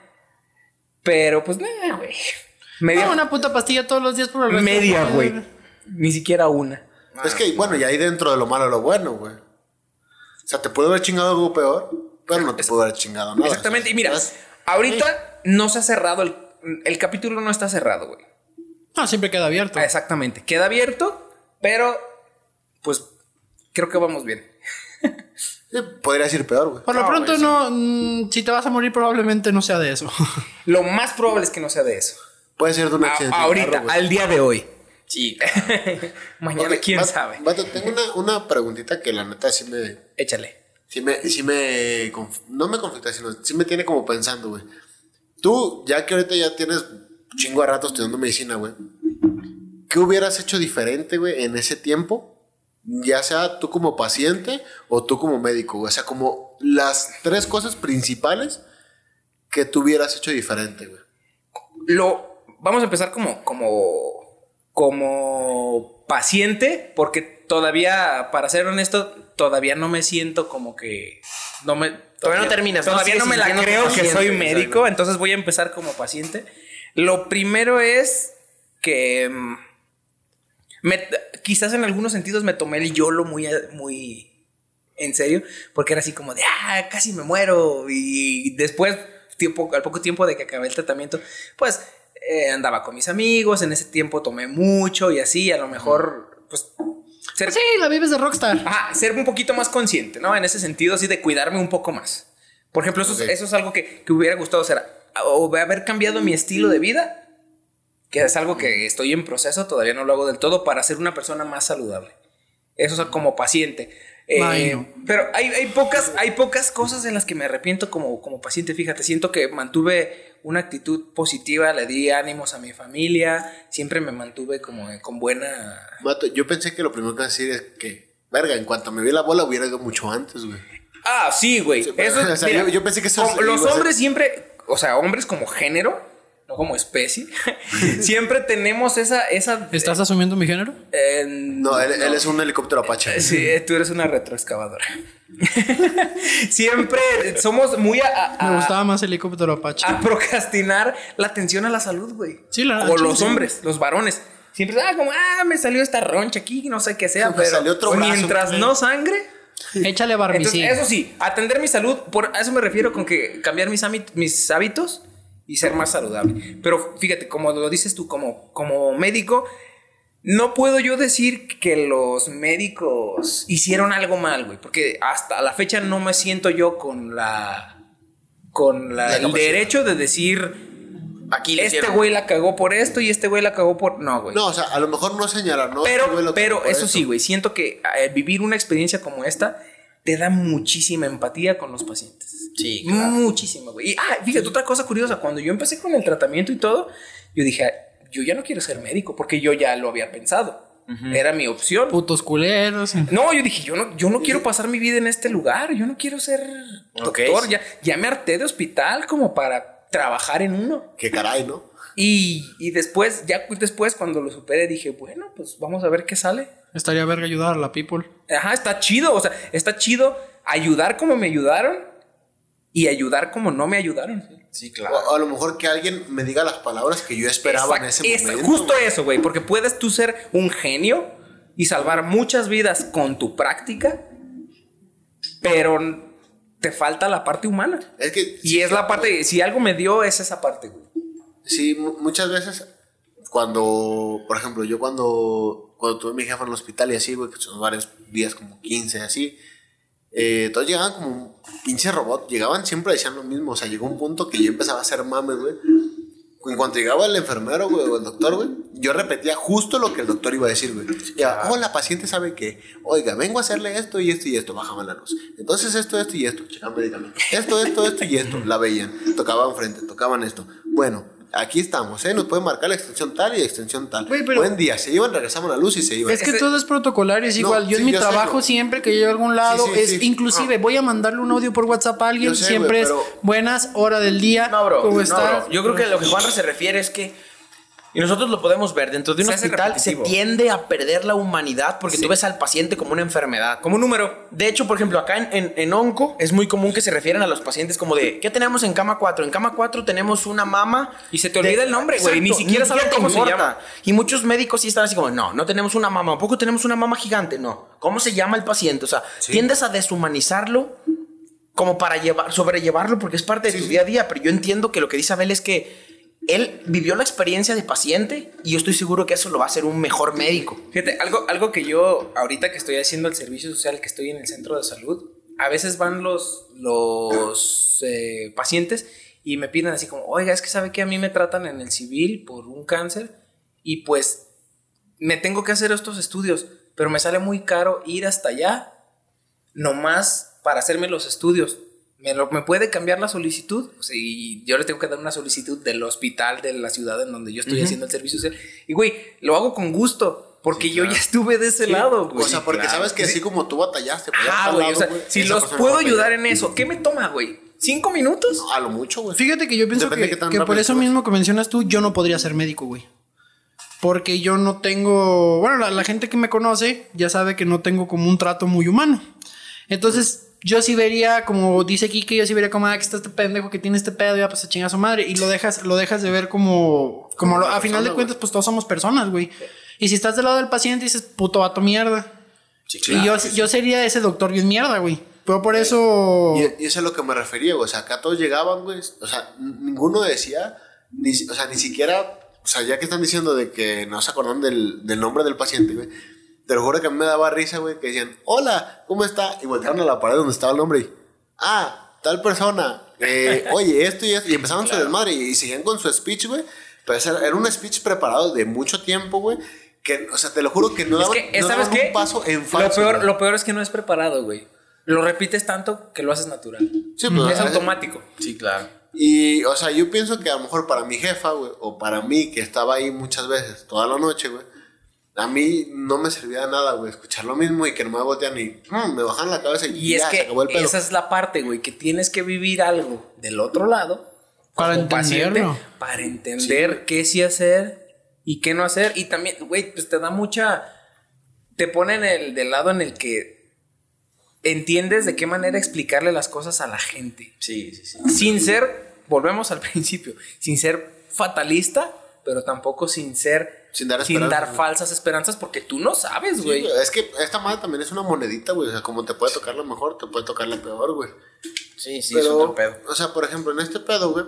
Pero pues nada, güey. Media, No, una puta pastilla todos los días por el resto de media, güey. Ni siquiera una. Es que, bueno, y ahí dentro de lo malo lo bueno, güey. O sea, te puede haber chingado algo peor. Pero no te puedo haber chingado nada. Exactamente. Y mira, ¿Sabes? ahorita no se ha cerrado el, el capítulo, no está cerrado, güey. Ah, siempre queda abierto. Ah, Exactamente. Queda abierto, pero pues creo que vamos bien. Sí, podría ir peor, güey. Por lo No, pronto, sí. no. mm, si te vas a morir, probablemente no sea de eso. Lo más probable es que no sea de eso. Puede ser de un A- accidente. de ahorita, carro, al día de hoy. Sí. Mañana, quién sabe. tengo una, una preguntita que la neta sí me. Échale. Sí me. Sí me conf- no me conflicta, sino sí me tiene como pensando, güey. Tú, ya que ahorita ya tienes chingo de rato estudiando medicina, güey. ¿Qué hubieras hecho diferente, güey, en ese tiempo? Ya sea tú como paciente o tú como médico, güey. O sea, como las tres cosas principales que tú hubieras hecho diferente, güey. Lo vamos a empezar como como como paciente porque todavía para ser honesto todavía no me siento como que no me Todavía no terminas. Todavía no me la creo que soy médico, entonces voy a empezar como paciente. Lo primero es que mm, me- quizás en algunos sentidos me tomé el YOLO muy muy en serio, porque era así como de, ah, casi me muero. Y después, tiempo, al poco tiempo de que acabé el tratamiento, pues eh, andaba con mis amigos, en ese tiempo tomé mucho y así, a lo mejor, pues, ser, sí, la vives de rockstar. ajá, ser un poquito más consciente, ¿no? En ese sentido, así de cuidarme un poco más. Por ejemplo, eso, es- Ok. eso es algo que, que hubiera gustado hacer, o haber cambiado mi estilo de vida, que es algo que estoy en proceso, todavía no lo hago del todo, para ser una persona más saludable. Eso es como paciente. Eh, no. Pero hay, hay pocas, hay pocas cosas en las que me arrepiento como, como paciente. Fíjate, siento que mantuve una actitud positiva, le di ánimos a mi familia, siempre me mantuve como con buena. Yo pensé que lo primero que iba a decir es que, verga, en cuanto me vi la bola hubiera ido mucho antes, güey. Ah, sí, güey. Sí, Eso, o sea, mira, yo- yo pensé que eso Los hombres siempre, o sea, hombres como género, no como especie, siempre tenemos esa. esa ¿Estás asumiendo mi género? eh, No, él, él es un helicóptero Apache. Sí, eh, tú eres una retroexcavadora. Siempre somos muy a, a- Me gustaba más el helicóptero Apache. a procrastinar la atención a la salud, güey. Sí, la- O sí, los sí. hombres, los varones. Siempre, ah, como, ah, me salió esta roncha aquí, no sé qué sea, Me pero salió otro brazo, mientras güey. no sangre. Échale Entonces, barbicida. eso sí, atender mi salud, por a eso me refiero con que cambiar mis, mis hábitos y ser más saludable. Pero fíjate, como lo dices tú, como, como médico, no puedo yo decir que los médicos hicieron algo mal, güey, porque hasta la fecha no me siento yo con la con la- La el derecho de decir Aquí este hicieron. güey la cagó por esto y este güey la cagó por no, güey. No, o sea, a lo mejor no señalar, ¿no? Pero, Este pero eso esto. sí, güey, siento que eh, vivir una experiencia como esta te da muchísima empatía con los pacientes. Sí, claro. Muchísima, güey. Y, ah, fíjate, otra cosa curiosa, cuando yo empecé con el tratamiento y todo, yo dije, "Ah, yo ya no quiero ser médico porque yo ya lo había pensado. Era mi opción. Putos culeros. No, yo dije, yo no, yo no quiero pasar mi vida en este lugar, yo no quiero ser Ok, doctor, sí. ya, ya me harté de hospital como para trabajar en uno. Qué caray, ¿no? Y, y después, ya después cuando lo superé, dije, bueno, pues vamos a ver qué sale. Estaría verga ayudar a la people. Ajá, está chido, o sea, está chido ayudar como me ayudaron y ayudar como no me ayudaron. Sí, claro. o a lo mejor que alguien me diga las palabras que yo esperaba en ese es momento. justo eso, güey, porque puedes tú ser un genio y salvar muchas vidas con tu práctica, pero te falta la parte humana. Es que Y es la parte, si algo me dio, es esa parte, güey. Sí, mu- muchas veces cuando, por ejemplo, yo cuando, cuando tuve a mi jefa en el hospital y así, güey, que son varios días, como 15, así, eh, todos llegaban como un pinche robot, llegaban siempre decían lo mismo, o sea, llegó un punto que yo empezaba a hacer mames, güey. En cuanto llegaba el enfermero, güey, o el doctor, güey, yo repetía justo lo que el doctor iba a decir, güey. Ya, oh, la paciente sabe que, oiga, vengo a hacerle esto y esto y esto, bajaban la luz. Entonces esto, esto y esto, checaban medicamentos. Esto, esto, esto y esto, la veían. Tocaban frente, tocaban esto. Bueno, aquí estamos, ¿eh? Nos pueden marcar la extensión tal y la extensión tal. Pero- Buen día, se iban, regresaban a la luz y se iban. Es que todo es protocolario, es No, igual. Yo sí, en mi yo trabajo siempre que llego a algún lado, Sí, sí, es sí. inclusive voy a mandarle un audio por WhatsApp a alguien, sé, siempre es buenas, hora del día. No, bro. ¿Cómo no, estás? bro. Yo creo que lo que Juanra se refiere es que. Y nosotros lo podemos ver. Dentro de un Se hospital se tiende a perder la humanidad porque Sí. tú ves al paciente como una enfermedad. Como un número. De hecho, por ejemplo, acá en, en, en Onco es muy común que se refieren a los pacientes como de, ¿qué tenemos en cama 4? En cama 4 tenemos una mama. Y se te olvida el nombre, güey, ni siquiera sabes cómo se llama. Y muchos médicos sí están así como, no, no tenemos una mama, tampoco tenemos una mama gigante, no. ¿Cómo se llama el paciente? O sea, tiendes a deshumanizarlo como para llevar, sobrellevarlo porque es parte de tu día a día, pero yo entiendo que lo que dice Abel es que él vivió la experiencia de paciente y yo estoy seguro que eso lo va a hacer un mejor médico. Fíjate, algo, algo que yo, ahorita que estoy haciendo el servicio social, que estoy en el centro de salud, a veces van los, los eh, pacientes y me piden así como, oiga, es que sabe que a mí me tratan en el civil por un cáncer y pues me tengo que hacer estos estudios, pero me sale muy caro ir hasta allá nomás para hacerme los estudios. ¿Me, lo- me puede cambiar la solicitud? O sea, y yo le tengo que dar una solicitud del hospital de la ciudad en donde yo estoy haciendo el servicio social. Y güey, lo hago con gusto, porque yo ya estuve de ese lado, güey. O sea, porque sabes que así como tú batallaste, pues, Ah, güey, lado, o sea, güey, si los puedo ayudar en eso, ¿qué me toma, güey? ¿Cinco minutos? A lo mucho, güey. Fíjate que yo pienso Depende que, que por eso mismo que mencionas tú, yo no podría ser médico, güey. Porque yo no tengo. Bueno, la, la gente que me conoce ya sabe que no tengo como un trato muy humano. Entonces, yo sí vería, como dice Kike, yo sí vería como, ah, que está este pendejo que tiene este pedo, ya pues a chingar a su madre. Y lo dejas, lo dejas de ver como. Como lo- a final de persona, cuentas, pues todos somos personas, güey. Y si estás del lado del paciente, dices, puto vato mierda. y yo, yo sería ese doctor bien mierda, güey. Pero por eso. Y, y eso es a lo que me refería, güey. O sea, acá todos llegaban, güey. O sea, ninguno decía, ni, o sea, ni siquiera, o sea, ya que están diciendo de que no se acordan del, del nombre del paciente, güey. Te lo juro que a mí me daba risa, güey, que decían, hola, ¿cómo está? Y voltearon a la pared donde estaba el nombre y, ah, tal persona, eh, oye, esto y esto. Y empezaron su desmadre y, y seguían con su speech, güey. Pero era, era un speech preparado de mucho tiempo, güey. Que, o sea, te lo juro que no Es daban, que, no un paso en lo, falso. peor, güey. lo peor es que no es preparado, güey. Lo repites tanto que lo haces natural. Sí, pues, es automático. Sí, claro. Y, o sea, yo pienso que a lo mejor para mi jefa, güey, o para mí, que estaba ahí muchas veces, toda la noche, güey, a mí no me servía de nada, güey, escuchar lo mismo y que no me voltean y mm, me bajan la cabeza y, Y es ya, se que acabó el pedo. esa es la parte, güey, que tienes que vivir algo del otro lado. Para paciente, entenderlo. para entender qué sí hacer y qué no hacer. Y también, güey, pues te da mucha. Te pone en el del lado en el que entiendes de qué manera explicarle las cosas a la gente. Sí, sí, sí. Sin ser, volvemos al principio, sin ser fatalista, pero tampoco sin ser. Sin dar esperanzas, dar güey. falsas esperanzas porque tú no sabes, güey. es que esta madre también es una monedita, güey, o sea, como te puede tocar la mejor, te puede tocar la peor, güey. Sí, sí, es otro pedo. o sea, por ejemplo, en este pedo, güey,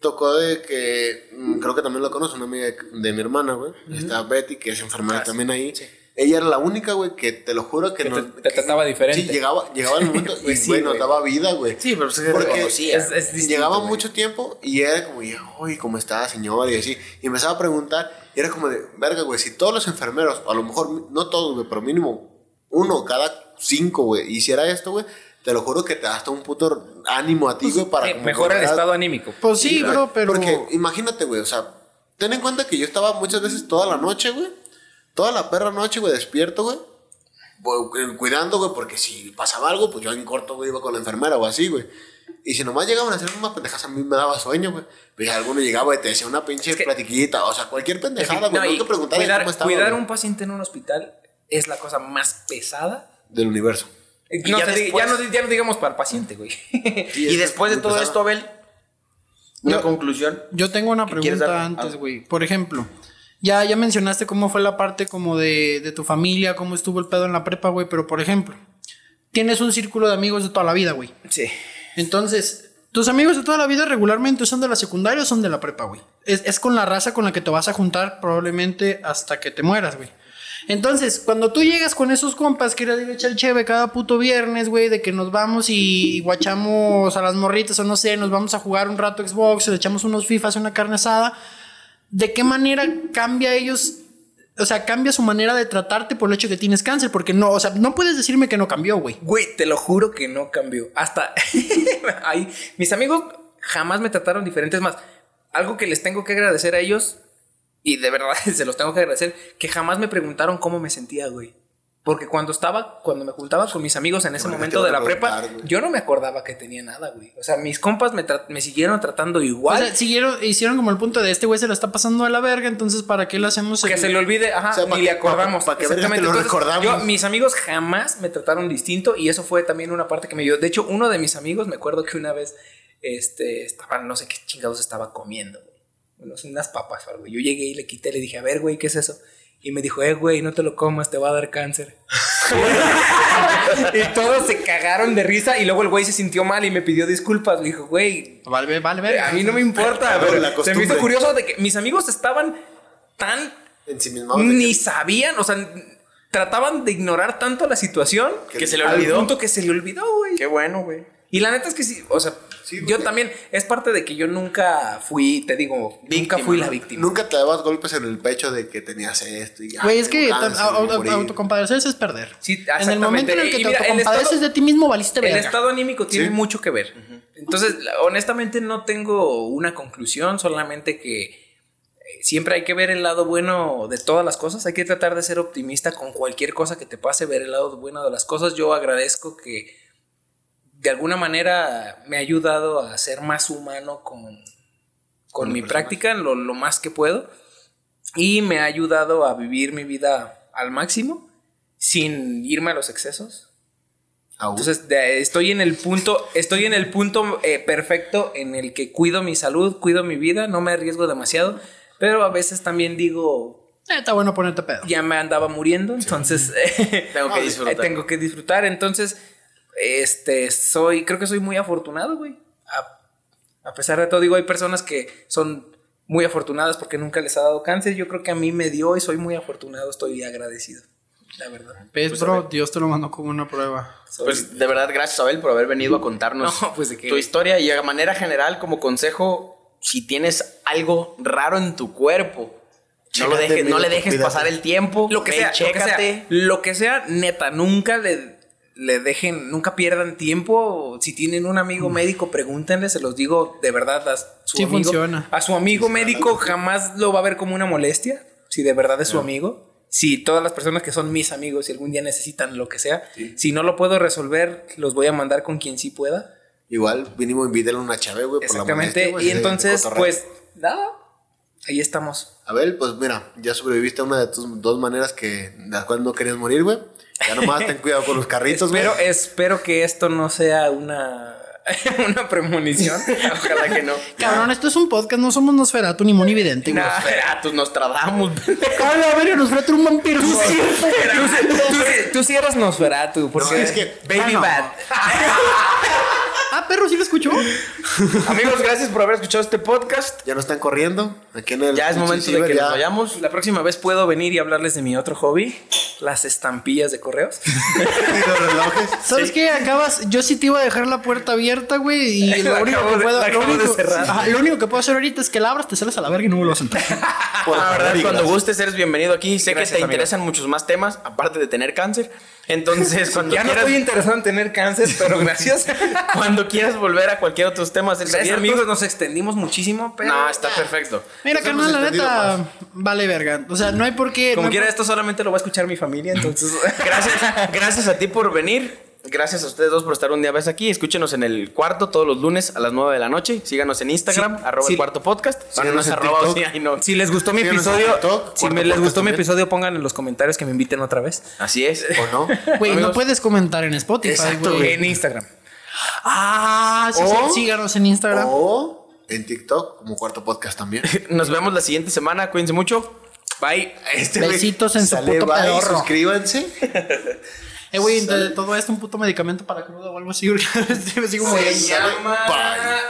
tocó de que, mm, creo que también lo conoce, una amiga de, de mi hermana, güey. Está Betty, que es enfermera Ah, sí, también ahí. sí. Ella era la única, güey, que te lo juro que, Que no. te- te trataba diferente. Sí, llegaba, llegaba el momento y, Pues sí, güey, nos daba vida, güey. Sí, pero es que Porque reconocía. es- es distinto, llegaba güey. mucho tiempo y era como, y, uy, ¿cómo está, señor? Y así. Y empezaba a preguntar. Y era como de, verga, güey, si todos los enfermeros, a lo mejor, no todos, güey, pero mínimo uno cada cinco, güey, hiciera esto, güey, te lo juro que te da hasta un puto ánimo a ti, güey, para Sí, como mejora el estado anímico. Pues sí, güey. bro, pero. Porque imagínate, güey, o sea, ten en cuenta que yo estaba muchas veces toda la noche, güey. Toda la perra noche, güey, despierto, güey. bu- Cuidando, güey, porque si pasaba algo, pues yo en corto, güey, iba con la enfermera o así, güey. Y si nomás llegaban a hacer unas pendejadas, a mí me daba sueño, güey. Pues alguno llegaba y te decía una pinche Es que- platiquita, o sea, cualquier pendejada, güey. No, No, y hay que preguntar cuidar, cómo estaba. cuidar a un paciente en un hospital es la cosa más pesada. Del universo. Eh, Y no ya después- ya, no, ya no digamos para el paciente, güey. Y después de todo pesada. esto, Abel, una Yo- conclusión. Yo tengo una ¿Qué quieres pregunta antes, güey. Por ejemplo, ya, ya mencionaste cómo fue la parte como de, de tu familia, cómo estuvo el pedo en la prepa, güey. Pero, por ejemplo, tienes un círculo de amigos de toda la vida, güey. Sí. Entonces, tus amigos de toda la vida regularmente son de la secundaria o son de la prepa, güey. Es, es con la raza con la que te vas a juntar probablemente hasta que te mueras, güey. Entonces, cuando tú llegas con esos compas que ir a echar cheve cada puto viernes, güey, de que nos vamos y guachamos a las morritas o no sé, nos vamos a jugar un rato Xbox, le echamos unos FIFAs, una carne asada, ¿de qué manera cambia ellos? O sea, cambia su manera de tratarte por el hecho de que tienes cáncer, porque no, o sea, no puedes decirme que no cambió, güey. Güey, te lo juro que no cambió. Hasta ahí, mis amigos jamás me trataron diferentes más. Algo que les tengo que agradecer a ellos, y de verdad se los tengo que agradecer, que jamás me preguntaron cómo me sentía, güey. Porque cuando estaba, cuando me juntaba con mis amigos en ese Bueno, momento de la prepa, güey. yo no me acordaba que tenía nada, güey. O sea, mis compas me, tra- me siguieron tratando O igual. sea, siguieron, hicieron como el punto de este güey se lo está pasando a la verga, entonces ¿para qué le hacemos que el- se le olvide, ajá, O sea, ni le que- acordamos. pa' que verga Exactamente. te lo Entonces, recordamos. Yo, mis amigos jamás me trataron distinto y eso fue también una parte que me ayudó. De hecho, uno de mis amigos, me acuerdo que una vez, este, estaban, no sé qué chingados estaba comiendo, güey. Unos- unas papas o algo. Yo llegué y le quité, le dije, a ver, güey, ¿qué es eso? Y me dijo, eh, güey, no te lo comas, te va a dar cáncer. y todos se cagaron de risa y luego el güey se sintió mal y me pidió disculpas. Le dijo, güey, Vale, vale, vale. a mí no me importa. Pero la se me hizo curioso de que mis amigos estaban tan Ensimismado de que- ni sabían, o sea, trataban de ignorar tanto la situación Que se le al olvidó. punto que se le olvidó, güey. Qué bueno, güey. Y la neta es que sí, o sea, Sí, yo también, es parte de que yo nunca fui, te digo, nunca fui la víctima. Nunca te dabas golpes en el pecho de que tenías esto y Güey, ay, es que autocompadecerse es perder. Sí, en el momento en el que te mira, el autocompadeces estado- de ti mismo, valiste El verga. estado anímico tiene Sí. mucho que ver. Entonces, honestamente no tengo una conclusión, solamente que eh, siempre hay que ver el lado bueno de todas las cosas. Hay que tratar de ser optimista con cualquier cosa que te pase, ver el lado bueno de las cosas. Yo agradezco que de alguna manera me ha ayudado a ser más humano con, con mi práctica, lo, lo más que puedo. Y me ha ayudado a vivir mi vida al máximo, sin irme a los excesos. Aún. Entonces de- estoy en el punto, estoy en el punto eh, perfecto en el que cuido mi salud, cuido mi vida, no me arriesgo demasiado, pero a veces también digo, Eh, está bueno ponerte pedo. ya me andaba muriendo, entonces Tengo que eh, disfrutar. tengo que disfrutar, entonces este soy, creo que soy muy afortunado, güey. A, a pesar de todo, digo, hay personas que son muy afortunadas porque nunca les ha dado cáncer, yo creo que a mí me dio y soy muy afortunado, estoy agradecido, la verdad. ¿Ves, bro? Dios te lo mandó como una prueba. Soy- Pues de verdad, gracias Abel por haber venido a contarnos No, pues, tu historia y de manera general como consejo, si tienes algo raro en tu cuerpo, no, lo Chécate, dejes, no le dejes cuídate. pasar el tiempo, lo que sea, lo que sea, chécate. lo que sea, neta, nunca le, le dejen, nunca pierdan tiempo. Si tienen un amigo médico, pregúntenle, se los digo de verdad a su Sí amigo. funciona. A su amigo médico jamás lo va a ver como una molestia, si de verdad es su amigo. Si todas las personas que son mis amigos, si algún día necesitan lo que sea, si no lo puedo resolver, los voy a mandar con quien sí pueda. Igual vinimos a invitarle una chave, güey, por la Exactamente. molestia, güey, y entonces, pues, nada, ahí estamos. Abel, pues mira, ya sobreviviste a una de tus dos maneras que de las cuales no querías morir, güey. Ya nomás ten cuidado con los carritos, güey. Espero, espero que esto no sea una, una premonición. Ojalá que no. Cabrón, esto es un podcast, no somos Nosferatu ni Monividente, güey. Nosferatus, Nostradamus. A verga, Nosferatu era un vampiro. Tú, sí- tú sí eres Nosferatu, porque No, es que- Baby Ah, no. Bad. Ah, perro, ¿sí lo escuchó? Amigos, gracias por haber escuchado este podcast. Ya no están corriendo. Aquí en el Ya es momento de que ya- nos vayamos. La próxima vez puedo venir y hablarles de mi otro hobby, las estampillas de correos. Y los relojes. ¿Sabes qué? Acabas. Yo sí te iba a dejar la puerta abierta, güey. Y lo único que de- puedo. Lo único. Ajá, lo único que puedo hacer ahorita es que la abras, te sales a la verga y no vuelvas a entrar. Por la verdad, cuando gracias. gustes, eres bienvenido aquí. Sé Gracias, que te amigo. interesan muchos más temas, aparte de tener cáncer. Entonces, cuando ya no quieras, estoy interesado en tener cáncer, pero gracias. cuando quieras volver a cualquier otros temas, Gracias, abierto. amigos. Nos extendimos muchísimo, pero. No, está perfecto. Mira, Nos carnal, la neta, vale verga. O sea, no hay por qué. Como no quiera, por- esto solamente lo va a escuchar mi familia, entonces. Gracias, gracias a ti por venir. Gracias a ustedes dos por estar un día más aquí. Escúchenos en el cuarto todos los lunes a las 9 de la noche. Síganos en Instagram, Sí, arroba sí. el cuarto podcast. Arroba, no. Si les gustó mi episodio, TikTok, si me les gustó mi episodio, pongan en los comentarios que me inviten otra vez. Así es. ¿O no? Güey, no puedes comentar en Spotify, Exacto. En Instagram. Ah, sí, O- sí, síganos en Instagram. O en TikTok, como cuarto podcast también. Nos vemos la siguiente semana. Cuídense mucho. Bye. Este Besitos en su puto bye, pedorro. Suscríbanse. Eh, güey, de todo esto un puto medicamento para cruda o algo así. Me sigo muriendo. Bye.